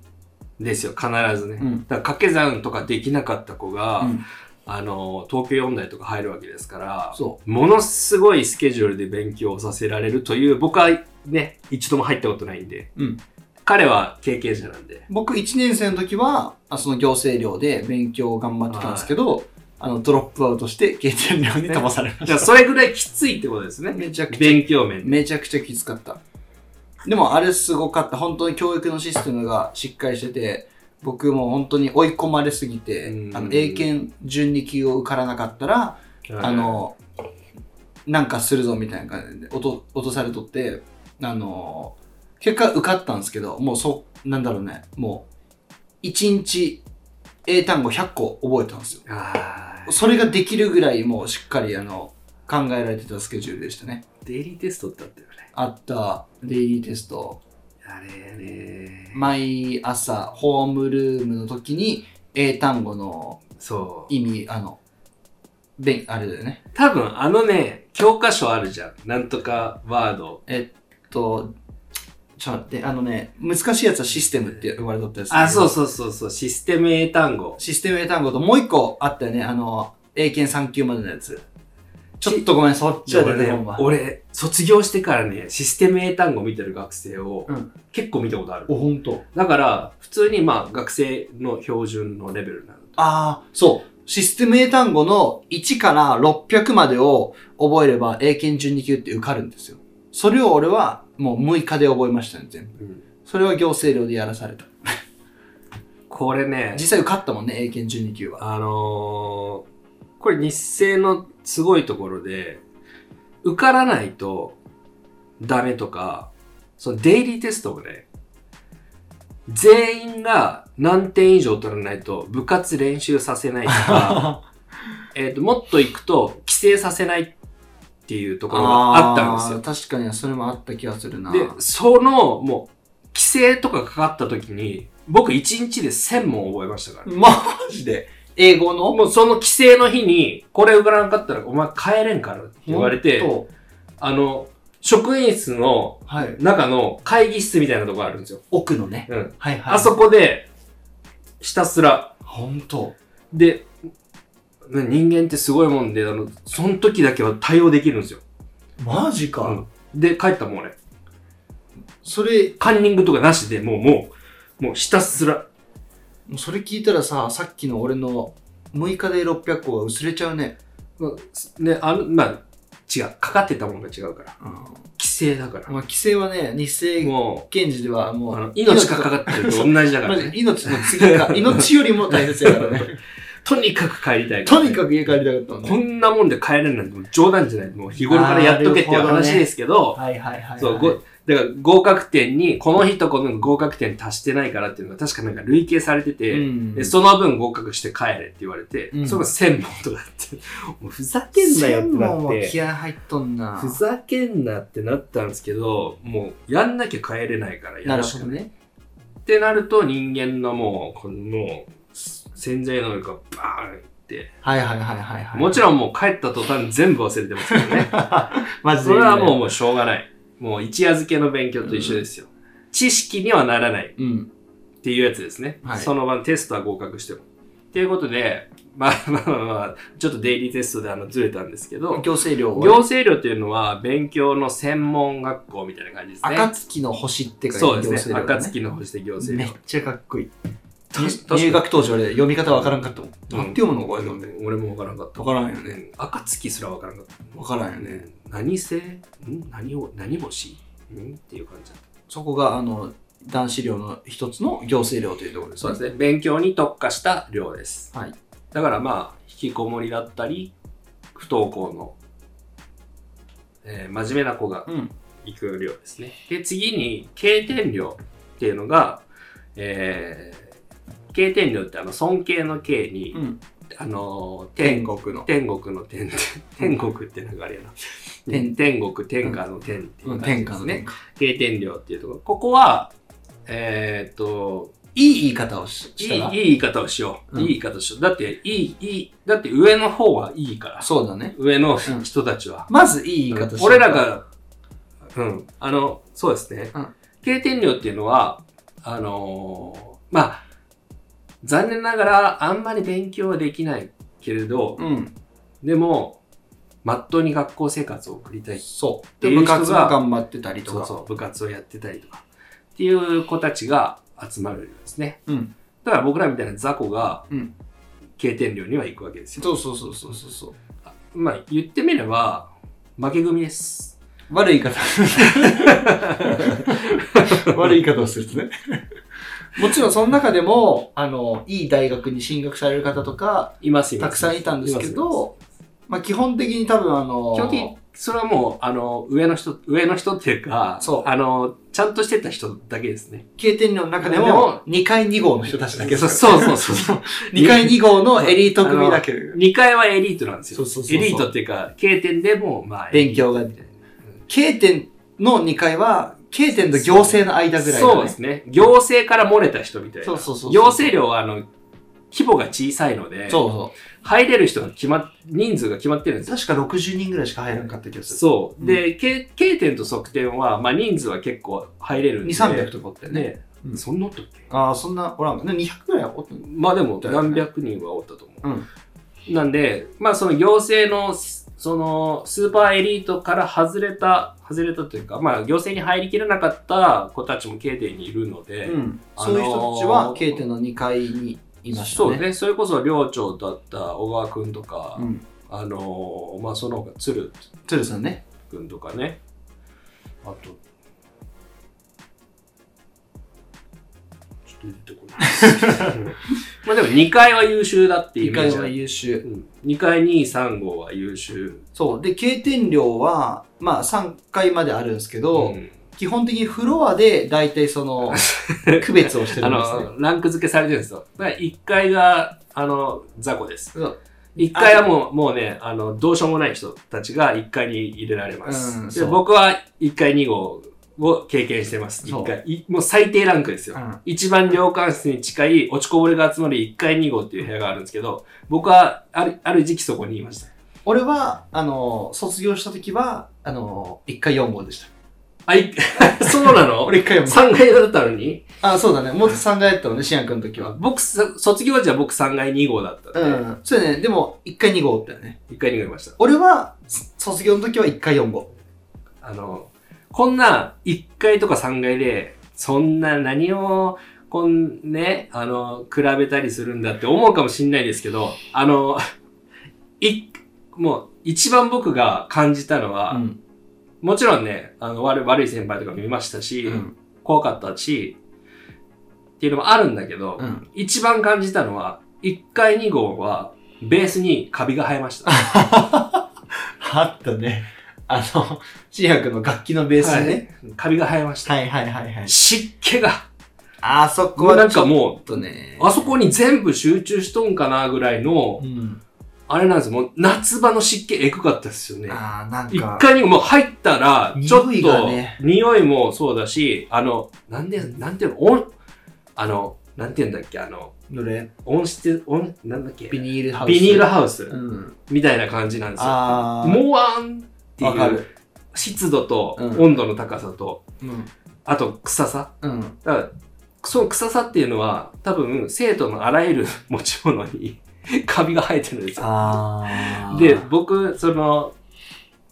ですよ、必ずね。うんだから掛け算とかできなかった子が、うんあの、東京四大とか入るわけですから、そものすごいスケジュールで勉強をさせられるという、僕はね、一度も入ったことないんで、うん。彼は経験者なんで。僕1年生の時は、あその行政寮で勉強を頑張ってたんですけど、あの、ドロップアウトして経験寮に飛ばされまじゃあ、した。それぐらいきついってことですね。めちゃくちゃ、勉強面で。めちゃくちゃきつかった。でもあれすごかった。本当に教育のシステムがしっかりしてて、僕も本当に追い込まれすぎてう、んあの、英検準2級を受からなかったら、あの、なんかするぞみたいな感じで落と落とされとって、あの、結果受かったんですけど、もうそ、なんだろうね、もう、1日英単語100個覚えたんですよ。あーそれができるぐらいもうしっかりあの、考えられてたスケジュールでしたね。デイリーテストってあったよね。あったデイリーテスト、あれね。毎朝ホームルームの時に英単語のそう。意味、あの、べん、あれだよね。多分あのね、教科書あるじゃん。なんとかワード。えっと、ちょっと待って、あのね、難しいやつはシステムって呼ばれとったやつ。あ、そうそうそうそう、システム英単語。システム英単語ともう一個あったよね、あの、英検3級までのやつ。ちょっとごめん、そっちはねてこんわ。、俺、卒業してからね、システム英単語見てる学生をうん。結構見たことある。お、ほんと。だから、普通にまあ、学生の標準のレベルなの。ああ、そう。システム英単語の1から600までを覚えれば英検12級って受かるんですよ。それを俺はもう6日で覚えましたね、全部。うんそれは行政寮でやらされた。これね、実際受かったもんね、英検12級は。あのーこれ日清のすごいところで、受からないとダメとか、そのデイリーテストもね、全員が何点以上取らないと部活練習させないとか、えっと、もっと行くと規制させないっていうところがあったんですよ。確かにそれもあった気がするな。で、その、もう、規制とかかかった時に、僕1日で1000問覚えましたから。マジで？英語の？もうその規制の日に、これ受からなかったらお前帰れんからって言われて、あの、職員室のはい。中の会議室みたいなとこあるんですよ。奥のね。うん。はいはい。あそこで、ひたすら、ほんと。で、ね人間ってすごいもんで、あの、その時だけは対応できるんですよ。マジか。うんで、帰ったもん俺。それ、カンニングとかなしでもう、もう、もうひたすら、もうそれ聞いたらさ、さっきの俺の6日で600個が薄れちゃうね。ね、あの、まあ、違う。かかってたものが違うから。うん。規制だから。まあ、規制はね、日清も検事ではもう、あのう、命がかかってると同じだからね。命の次が、命よりも大切やからね。とにかく帰りたいとにかく家帰りたかったんこんなもんで帰れるなんて冗談じゃない。もう日頃からやっとけっていう話ですけど、はいはいはいはい。そう、ご、だから合格点に、この日とこの合格点足してないからっていうのが確かなんか累計されてて、その分合格して帰れって言われて、うんそれが1000問とかって、もうふざけんなよって専なって、気合入っとんな。ふざけんなってなったんですけど、もうやんなきゃ帰れないからやなるしかない。るほどね。ってなると人間のもう、このもう、潜在能力がバーンって、はいはいはいはいはい。もちろんもう帰った途端全部忘れてますけどね。マジで。それはもうもうしょうがない。もう一夜漬けの勉強と一緒ですよ。知識にはならないうん。っていうやつですね。はいその場のテストは合格しても。っていうことで、まあ まあまあまあ、ちょっとデイリーテストであのずれたんですけど、行政寮行政寮っていうのは勉強の専門学校みたいな感じですね。暁の星って書いてそうですね。暁の星で行政寮。めっちゃかっこいい。入学当時俺読み方わからんかったもん。うんなんて読むのこれのうん俺もわからんかった。わからんよね。ね。暁すらわからんかった。わからんよね。ね。何星ん？何を、何星？ん？っていう感じだった。そこがあの、男子寮の一つの行政寮というところですね。そうですね。勉強に特化した寮です。はい。だからまあ、引きこもりだったり、不登校の、えー真面目な子がうん。行く寮ですね。で、次に、経典寮っていうのが、えー、経典寮ってあの、尊敬の敬に、うん。あのー、天天、国の。天国の天、天国ってなんかあれやな。天天国、天下の天っていううん天感じですね。経典寮っていうところ。ここは、えーっと、いい言い方をしいいしたらいい言い方をしよう。うんいい言い方をしよう。だって、いい、いい、だって上の方はいいから。そうだね。上のうん人たちは。まずいい言い方し俺ら、が、うん、あの、そうですねうん。経典寮っていうのは、あのーまあ、残念ながらあんまり勉強はできないけれど、うん。でも、まっとうに学校生活を送りたい。そう。っていう人が部活も頑張ってたりとか。そうそう、部活をやってたりとか。っていう子たちが集まる寮ですね。うん。だから僕らみたいな雑魚がうん。経典寮には行くわけですよ。そうそうそうそうそうそう。まあ言ってみれば、負け組です。悪い言い方。悪い言い方をするとね。もちろんその中でも、あの、いい大学に進学される方とか、います、います。たくさんいたんですけど、まあ基本的に多分あの、基本的にそれはもう、あの、上の人、上の人っていうか、そうあの、ちゃんとしてた人だけですね。経典の中ででもも、2階2号の人たちだけそうそうそうそう。2 階2号のエリート組だけ。2階はエリートなんですよ。そうそうそうエリートっていうか、経典でも、まあ、勉強が経典の2階は、経典と行政の間ぐらいだねそうですね。行政から漏れた人みたいな。そうそうそう行政寮は、あの、規模が小さいので、そうそ入れる人が決まっ、人数が決まってるんですう。よ。確か60人ぐらいしか入らなかった気がする。そう。うんで、K, K 点と側点は、まあ人数は結構入れるんで。2、300とかってね。ね。うんそんなおったっけ？ああ、そんな、おらんか。ね、200ぐらいはおったのまあでも何百人はおったと思う。うん。なんで、まあその行政の、そのスーパーエリートから外れた、外れたというか、まあ行政に入りきれなかった子たちも K 点にいるので、うん。あのーそういう人たちは、K 点の2階にいましたね。そうね、それこそ寮長だった小川くんとか、うん。あのーまあその他鶴鶴さんね。くんとかね、あと、とこない。まあでも2階は優秀だっていうイ2メージある階は優秀。うん、2階2、3号は優秀。そう。で、経点量は、まあ3階まであるんですけど、うん基本的にフロアで大体その、区別をしてあるんですね。の、ランク付けされてるんですよ。だから1階が、あの、雑魚です。そう1階はもう、もうね、あの、どうしようもない人たちが1階に入れられます。でうんそう僕は1階2号を経験してます。そう1階。いもう最低ランクですよ。うん一番量感室に近い落ちこぼれが集まる1階2号っていう部屋があるんですけど、僕はある、ある時期そこにいました。俺は、あの、卒業した時は、あの、1階4号でした。あ、い、そうなの？俺1階4号。?3 階だったのに？あ、そうだね。もっと3階やったのね、シアン君の時は。僕、さ卒業時は僕3階2号だったうん。そうやね。でも、1階2号だよね。1階2号いました。俺は、そ卒業の時は1階4号。あの、こんな1階とか3階で、そんな何を、こんね、あの、比べたりするんだって思うかもしんないですけど、あの、い、もう、一番僕が感じたのは、ん。もちろんね、あの悪い悪い先輩とか見ましたし、うん。怖かったし、っていうのもあるんだけど、うん。一番感じたのは、1階2号は、ベースにカビが生えました。あったね。あの、シアン君の楽器のベースにね。はいカビが生えました。はいはいはいはい。湿気が、あそこもうなんかもとね。う、あそこに全部集中しとんかなぐらいのう、ん。あれなんですよ。もう夏場の湿気エグかったですよね。ああ、なん一か。回にもう入ったら、ちょっと、匂いがね匂いもそうだし、あの、なんで、なんていうの、音、あの、なんていうんだっけ、あの、どれ？音質、音、なんだっけ、ビニールハウス。ビニールハウスうん。みたいな感じなんですよ。ああ。もわんっていう。湿度とうん温度の高さと、うん。あと臭さ。うん。だから、その臭さっていうのは、多分、生徒のあらゆる 持ち物に カビが生えてるんですよ。で、僕、その、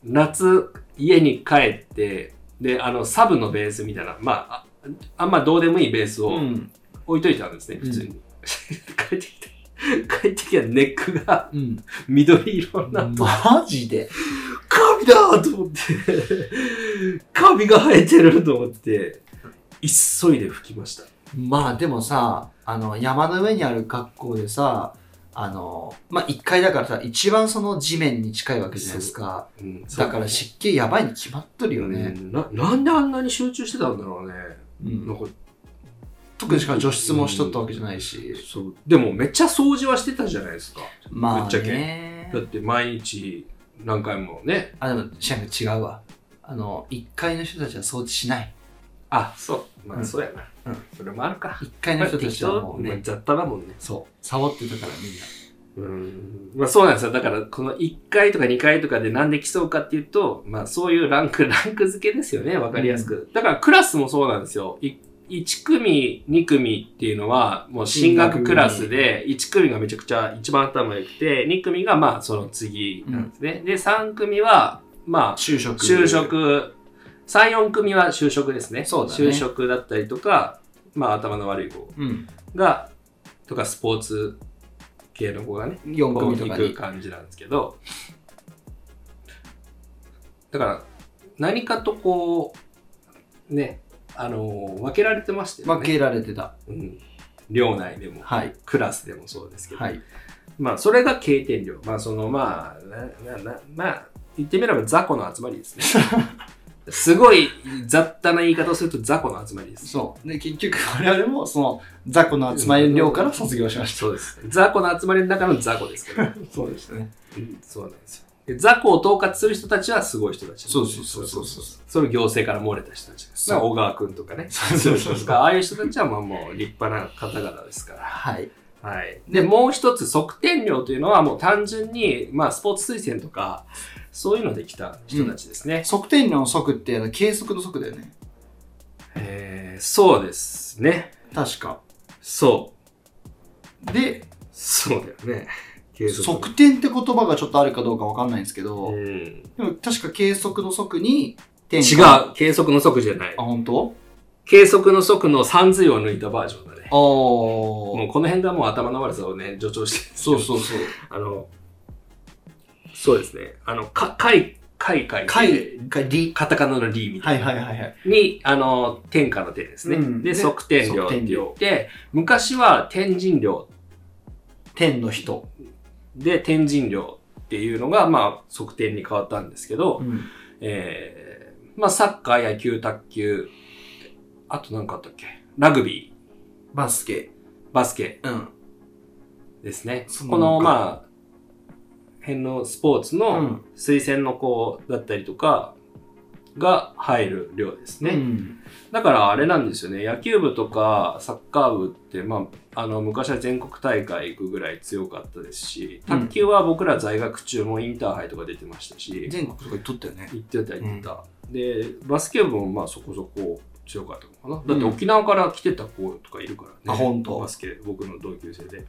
夏、家に帰って、で、あの、サブのベースみたいな、まあ、ああんまどうでもいいベースをうん。置いといたんですね、うん普通に。帰ってきて、帰ってきたネックがうん。緑色になって、マジで？カビだと思って、カビが生えてると思って、急いで拭きました。まあでもさ、あの、山の上にある学校でさ、あの、まあ1階だからさ、一番その地面に近いわけじゃないですか。うんだから湿気やばいに決まっとるよね。うんななんであんなに集中してたんだろうね。うんなんか特にしかも除湿もしとったわけじゃないし。そうでもめっちゃ掃除はしてたじゃないですか。まあぶっちゃけねだ。って毎日何回もね。あ、でも、シャンク違うわ。あの、1階の人たちは掃除しない。あ、そう。まあうんそうやな。うんそれもあるか。1階の人たちはもうね、雑多だもんね。そう、サボってたからみんな。うん。まあそうなんですよ。だからこの1階とか2階とかでなんで競うかっていうと、まあそういうランク、ランク付けですよね。わかりやすく。だからクラスもそうなんですよ。い1組、2組っていうのは、もう進学クラスで、1組がめちゃくちゃ一番頭良くて、2組がまあその次なんですね。で、3組は、まあ、就職。就。職、3、4組は就職ですね。そうだね就職だったりとか、まあ頭の悪い子うん。が、とかスポーツ系の子がね、4こう行く組とかに。感じなんですけど、だから何かとこう、ね、あの分けられてましたよね。分けられてた。うん。寮内でも、はいクラスでもそうですけど、はい。まあそれが経験量。まあそのまあ、な、な、な、まあ、言ってみれば雑魚の集まりですね。すごい雑多な言い方をすると雑魚の集まりです。そう。で、結局我々もその雑魚の集まり寮から卒業しました。そうです。雑魚の集まりの中の雑魚ですけど。そうですね。うんそうなんですよ。で雑魚を統括する人たちはすごい人たち。そうそうそうそうそうそれ行政から漏れた人たちです。小川くんとかね。そうそうそうああいう人たちはまあもう立派な方々ですから。はい。はい。で、もう一つ、測定量というのはもう単純に、まあ、スポーツ推薦とか、そういうので来た人たちですね。測定量の測ってあの計測の測だよね。えー、そうですね。確か。そう。で、そうだよね。計測定って言葉がちょっとあるかどうかわかんないんですけど、うん。でも確か計測の測に点違が。う。計測の速じゃないあ、。本当？計測の速の三髄を抜いたバージョンだね。あー。もうこの辺ではもう頭の悪さをね、助長してるんですよそうそうそう。あの、そうですね。あの、か、かい、かいかい。回、回、り。カタカナのリみたな。はいいはいはいはい。に、あの、天下の天ですね。で、うんで測天量って言って、昔は天神量天の人。で天神量っていうのが、まあ、測定に変わったんですけど、ん。えー、まあ、サッカー、野球、卓球、あと何かあったっけ？ラグビバスケ。ー、バスケうん。ですねこの、他まあ、辺のスポーツうのん推薦の子だったりとかが入る量ですね。うん。だからあれなんですよね。野球部とかサッカー部って、まあ、あの、昔は全国大会行くぐらい強かったですし、うん卓球は僕ら在学中もインターハイとか出てましたし、全国とか行っとったよね。行ってた行ってた。で、バスケ部もまあそこそこ強かったのかな。だって沖縄から来てた子とかいるからね。あほんとバスケ、僕の同級生で。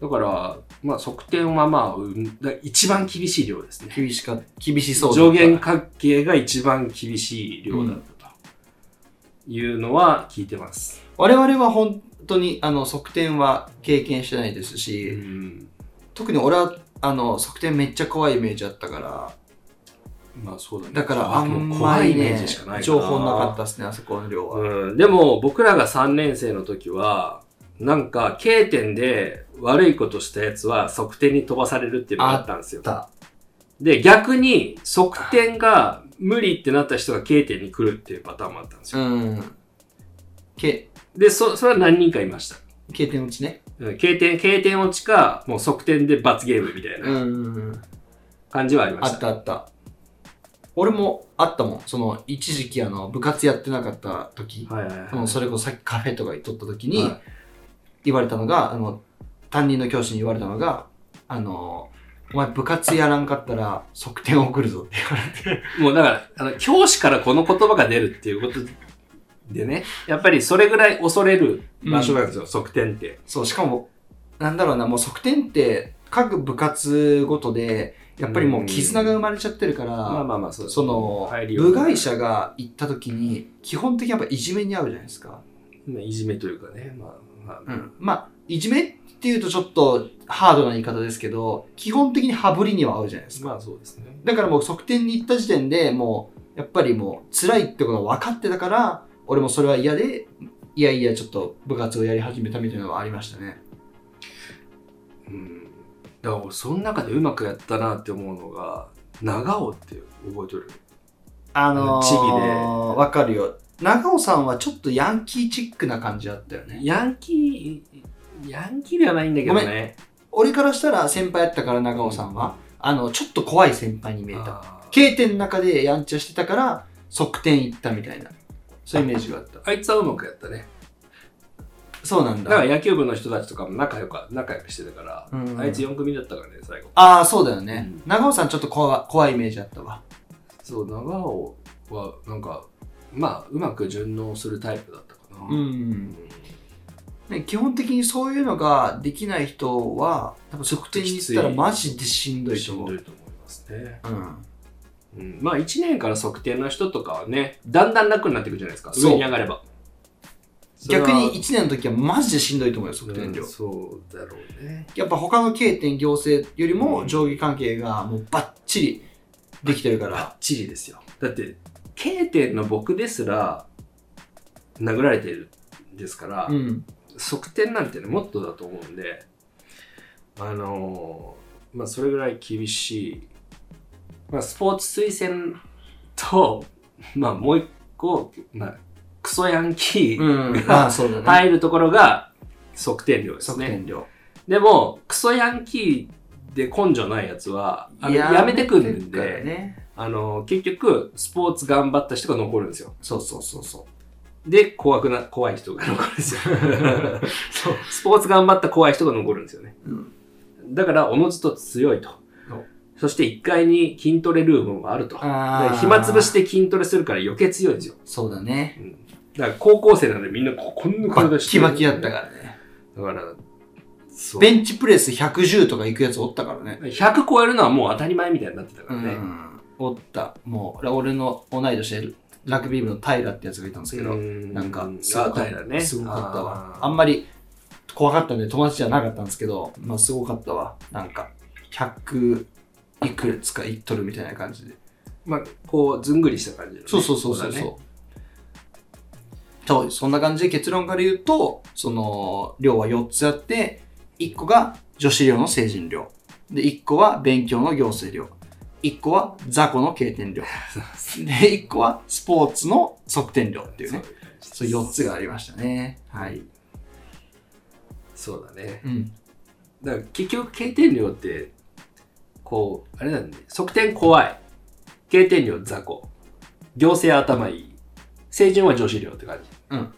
だから、まあ側転はまあ、うんだ一番厳しい量ですね。厳しか、厳しそう上限関係が一番厳しい量だったというのは聞いてます。我々は本当に、あの、側転は経験してないですうし、ん。特に俺は、あの、側転めっちゃ怖いイメージあったから、まあそうだね。だからあんま怖いイりねメージしかない、情報なかったですね、あそこの量は。うん、でも僕らが3年生の時は、なんか K 点で悪いことしたやつは側転に飛ばされるっていうのがあったんですよ。た。で、逆に側転が無理ってなった人が K 点に来るっていうパターンもあったんですよ。うん。け、で、そ、それは何人かいました。経点落ちね。うん K 点、K 点落ちか、もう側転で罰ゲームみたいなうん。感じはありまあし。ったたあった。俺もあったもん。その、一時期あの、部活やってなかった時、はいはいはい。それこそさっきカフェとか行っとった時に、はい言われたのが、あの、担任の教師に言われたのが、あの、お前部活やらんかったら側転送るぞって言われて。もうだから、あの、教師からこの言葉が出るっていうことでね、やっぱりそれぐらい恐れる場所なんですよ、側転って。そう、しかも、なんだろうな、もう側転って各部活ごとで、やっぱりもう絆が生まれちゃってるから、まあまあまあ、そその部外者が行った時に、基本的にやっぱいじめに遭うじゃないですか。まあいじめというかね、まあ、まあ、うん。まあ、いじめっていうとちょっとハードな言い方ですけど、基本的に羽振りには合うじゃないですか。まあそうですね。だからもう側転に行った時点でもう、やっぱりもう辛いってことが分かってたから、俺もそれは嫌で、いやいやちょっと部活をやり始めたみたいなのがありましたね。うん。だから俺、その中でうまくやったなって思うのが、長尾って覚えてる？あのー、チビでわかるよ。長尾さんはちょっとヤンキーチックな感じだったよね。ヤンキー、ヤンキーではないんだけどね。俺からしたら先輩やったから長尾さんは、あの、ちょっと怖い先輩に見えた。K 点の中でやんちゃしてたから、側転行ったみたいな。そういうイメージがあった。あいつはうまくやったね。そうなんだ。だから野球部の人たちとかも仲良く、仲良くしてたから、うんあいつ4組だったからね、最後。ああ、そうだよね。うん長尾さんちょっと怖怖いイメージあったわ。そう、長尾は、なんか、まあ、うまく順応するタイプだったかな。うん。ね、基本的にそういうのができない人は、多分側転に行ったらマジでしんどいと思う。しんどいと思いますね。うん。うん、まあ1年から測定の人とかはね、だんだん楽になっていくじゃないですか。上に上がれば。逆にそ1年の時はマジでしんどいと思うよ、側れは転量。そうだろうね。やっぱ他の K 点行政よりうんも上下関係がもうバッチリできてるかバッら。チリですよ。だって、K 点の僕ですら、殴られてるんですから、うん。側転なんてね、もっとだと思うんで、あのーまあ、それぐらい厳しい。まあ、スポーツ推薦と、まあ、もう一個、まあ、クソヤンキうん。ーまあが。入るところが側転量ですね。側転量。でも、クソヤンキーで根性ないやつは、あのやめてくるんで、ね。あの、結局、スポーツ頑張った人が残るんですよ。そうそうそうそで、怖くな、怖い人が残るんですよ。そう。スポーツ頑張った怖い人が残るんですよね。うん。だから、おのずと強いとそして1階に筋トレルームもあると。暇つぶして筋トレするから余計強いんですよ。そうだね。うんだから高校生なんでみんなここんな体してキバキだったからね。だから。ベンチプレス110とか行くやつおったからね。100超えるのはもう当たり前みたいになってたからね。うん。おった。もう、俺の同い年でラグビー部の平ってやつがいたんですけど、うんなんか、すごかねすごかったわ。あーあんまり怖かったんで友達じゃなかったんですけど、まあすごかったわ。なんか、100いくつかいっとるみたいな感じで。まあ、こう、ずんぐりした感じのね、そうそうそうそう。そう、そんな感じで結論から言うと、その、寮は4つあって、1個が女子寮の成人寮。で、1個は勉強の行政寮。1個は雑魚の経典寮。で、1個はスポーツの側転寮っていうね。そう4つがありましたね。はい。そうだね。うん。だから結局、経典量って、こう、あれなんで、側転怖い。経典量雑魚。行政頭いい。成人は女子寮って感じ。うん。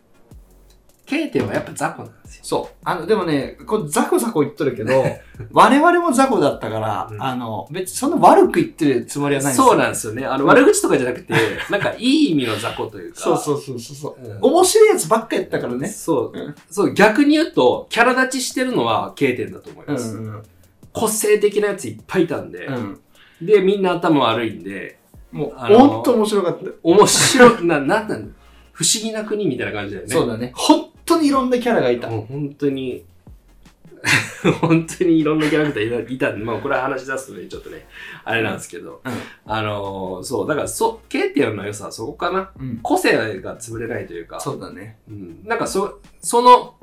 経典はやっぱ雑魚なんですよ。そう。あの、でもね、こうザコザコ言っとるけど、我々もザコだったから、うんあの、別にそんな悪く言ってるつもりはないんですよ。そうなんですよね。あの、悪口とかじゃなくて、なんかいい意味の雑魚というか。そうそうそうそうそう。うん面白いやつばっかやったからね。そううん。そう、逆に言うと、キャラ立ちしてるのは K 点だと思います。うん。個性的なやついっぱいいたんで、うん。で、みんな頭悪いんで、もう、ほんと面白かった。面白い、な、なんなんだ？不思議な国みたいな感じだよね。そうだね。本当にいろんなキャラがいた。もう本当に、本当にいろんなキャラクターいたいたんで、まあこれは話し出すとね、ちょっとね、あれなんですけど、うんあのーそう、だから、そ、K っていうの良さはそこかな。うん。個性が潰れないというか、そうだね。うん、なんかそ、その、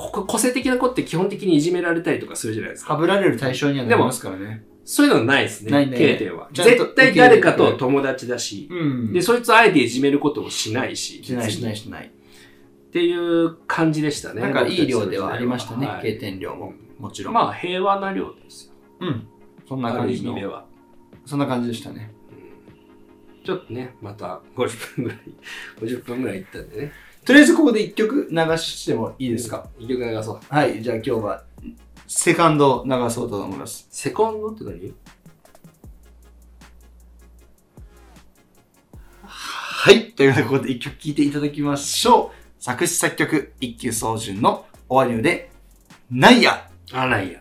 こ個性的な子って基本的にいじめられたりとかするじゃないですか。はぶられる対象にはなりますからね。そういうのないですね。ないね K 点は。絶対誰かと友達だし、うんで、そいつをあえていじめることもしないし、しないしないしない。っていう感じでしたね。なんかいい量ではありましたね。はい経典量も。もちろん。まあ平和な量ですよ。うん。そんなあ感じので。は。そんな感じでしたね。ちょっとね、また50分ぐらい、50分ぐらいいったんでね。とりあえずここで一曲流してもいいですか？一曲流そう。はい。じゃあ今日は、セカンド流そうと思います。セコンドって何？はい。ということで、ここで一曲聴いていただきましょう。作詞作曲、一級総順の終わりので、ないやあ、ないや。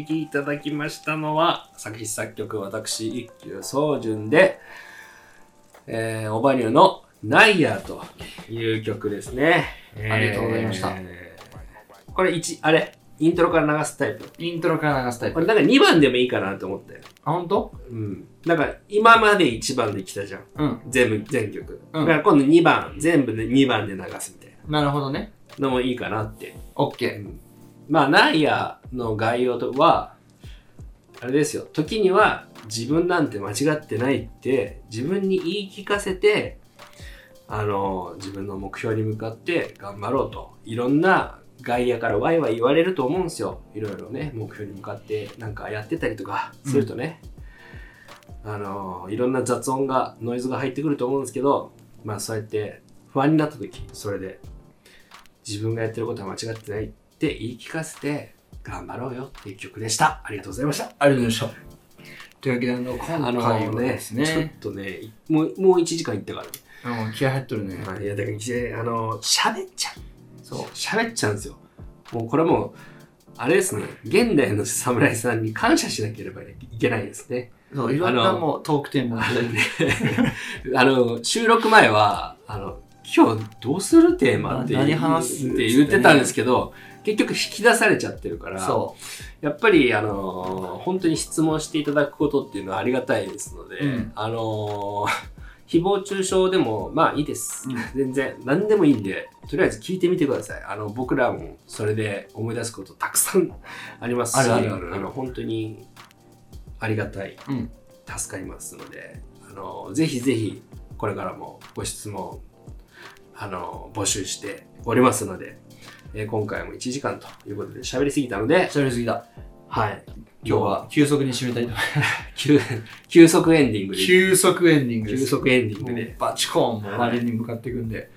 聴きいただきましたのは、作詞作曲私、一休宗純で、えー、オバニューのナイヤーという曲ですね。ありがとうございましたえーこれ1、あれ、イントロから流すタイプ？イントロから流すタイプ。これなんか2番でもいいかなと思ったよ。あ、ほんとうん。なんか今まで1番で来たじゃん。うん。全部、全曲。うんだから今度2番、全部で2番で流すみたいな。なるほどね。のもいいかなって。オッケー。まあ、ナイアの概要とは、あれですよ。時には自分なんて間違ってないって自分に言い聞かせて、あの、自分の目標に向かって頑張ろうと。いろんな外野からワイワイ言われると思うんですよ。いろいろね、目標に向かってなんかやってたりとかするとね。あの、いろんな雑音が、ノイズが入ってくると思うんですけど、まあそうやって不安になった時、それで自分がやってることは間違ってないって言い聞かせて頑張ろうよっていう曲でした。ありがとうございました。ありがとうございました。というわけで、あの、今回はねですちょっね、とね、もう、もう1時間いったからね。うん気合入っとるね。まあいや、だから、あの、喋っちゃう。そう。喋っちゃうんですよ。もうこれはもう、あれですね、現代の侍さんに感謝しなければいけないですね。そう、いろんなもうトークテーマをいただいて。あの、収録前は、あの、今日どうするテーマってな何話すって言ってたんですけど、結局引き出されちゃってるから、そやっぱり、あの本当に質問していただくことっていうのはありがたいですので、うん。あの誹謗中傷でもまあいいです。うん。全然何でもいいんで、とりあえず聞いてみてください。あの僕らもそれで思い出すことたくさんありますし、あの本当にありがたい、うん。助かりますので、あのぜひぜひこれからもご質問あの募集しておりますので、えー今回も1時間ということで喋りすぎたのでう。、喋りすぎだ。はい。今日は急速に締めたいと思います。急急速エンディングで。急速エンディングです。急速エンディングで。バチコーンも終わりに向かっていくんで、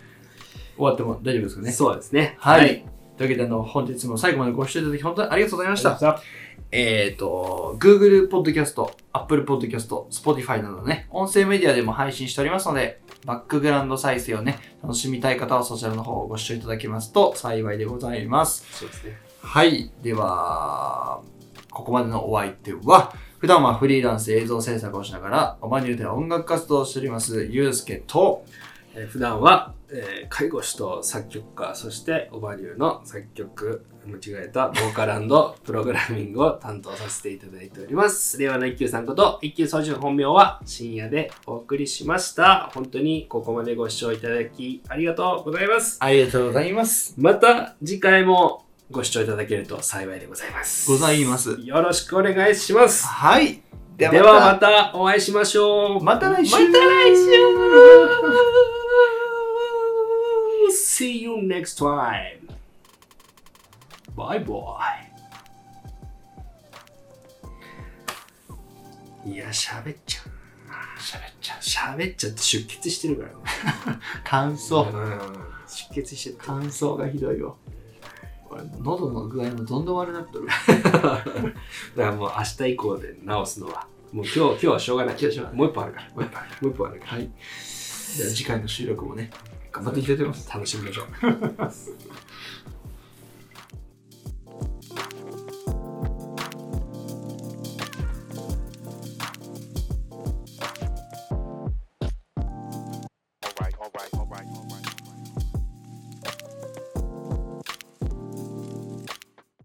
終わっても大丈夫ですかね。そうですね。はい。というわけで、あの、本日も最後までご視聴いただき本当にありがとうございました。えっ、と、Google Podcast、Apple Podcast、Spotify などね、音声メディアでも配信しておりますので、バックグラウンド再生をね、楽しみたい方はそちらの方をご視聴いただけますと幸いでございます。そうですね。はい。では、ここまでのお相手は、普段はフリーランス映像制作をしながら、オマニューでは音楽活動をしております、ゆうすけと、えー普段は、えー介護士と作曲家、そしてオバニューの作曲、間違えたボーカルプログラミングを担当させていただいております。令和の一休さんこと、一休総順本名は深夜でお送りしました。本当にここまでご視聴いただきありがとうございます。ありがとうございます。また次回もご視聴いただけると幸いでございます。ございます。よろしくお願いします。はい。でではまたお会いしましょう。また来週また来週 !See you next time! Bye bye! いや、喋っちゃう。喋っちゃう。喋っちゃって出血してるからね。乾燥。うん出血してる。乾燥がひどいよ。俺、喉の具合もどんどん悪くなっとる。だからもう明日以降で直すのは。もう今日今日はしょうがない。今日はしょうがないもう一本あるから。もう一本ある。もう一本あるから。はい。じゃあ次回の収録もね、頑張っていきたいと思います。楽しみましょう。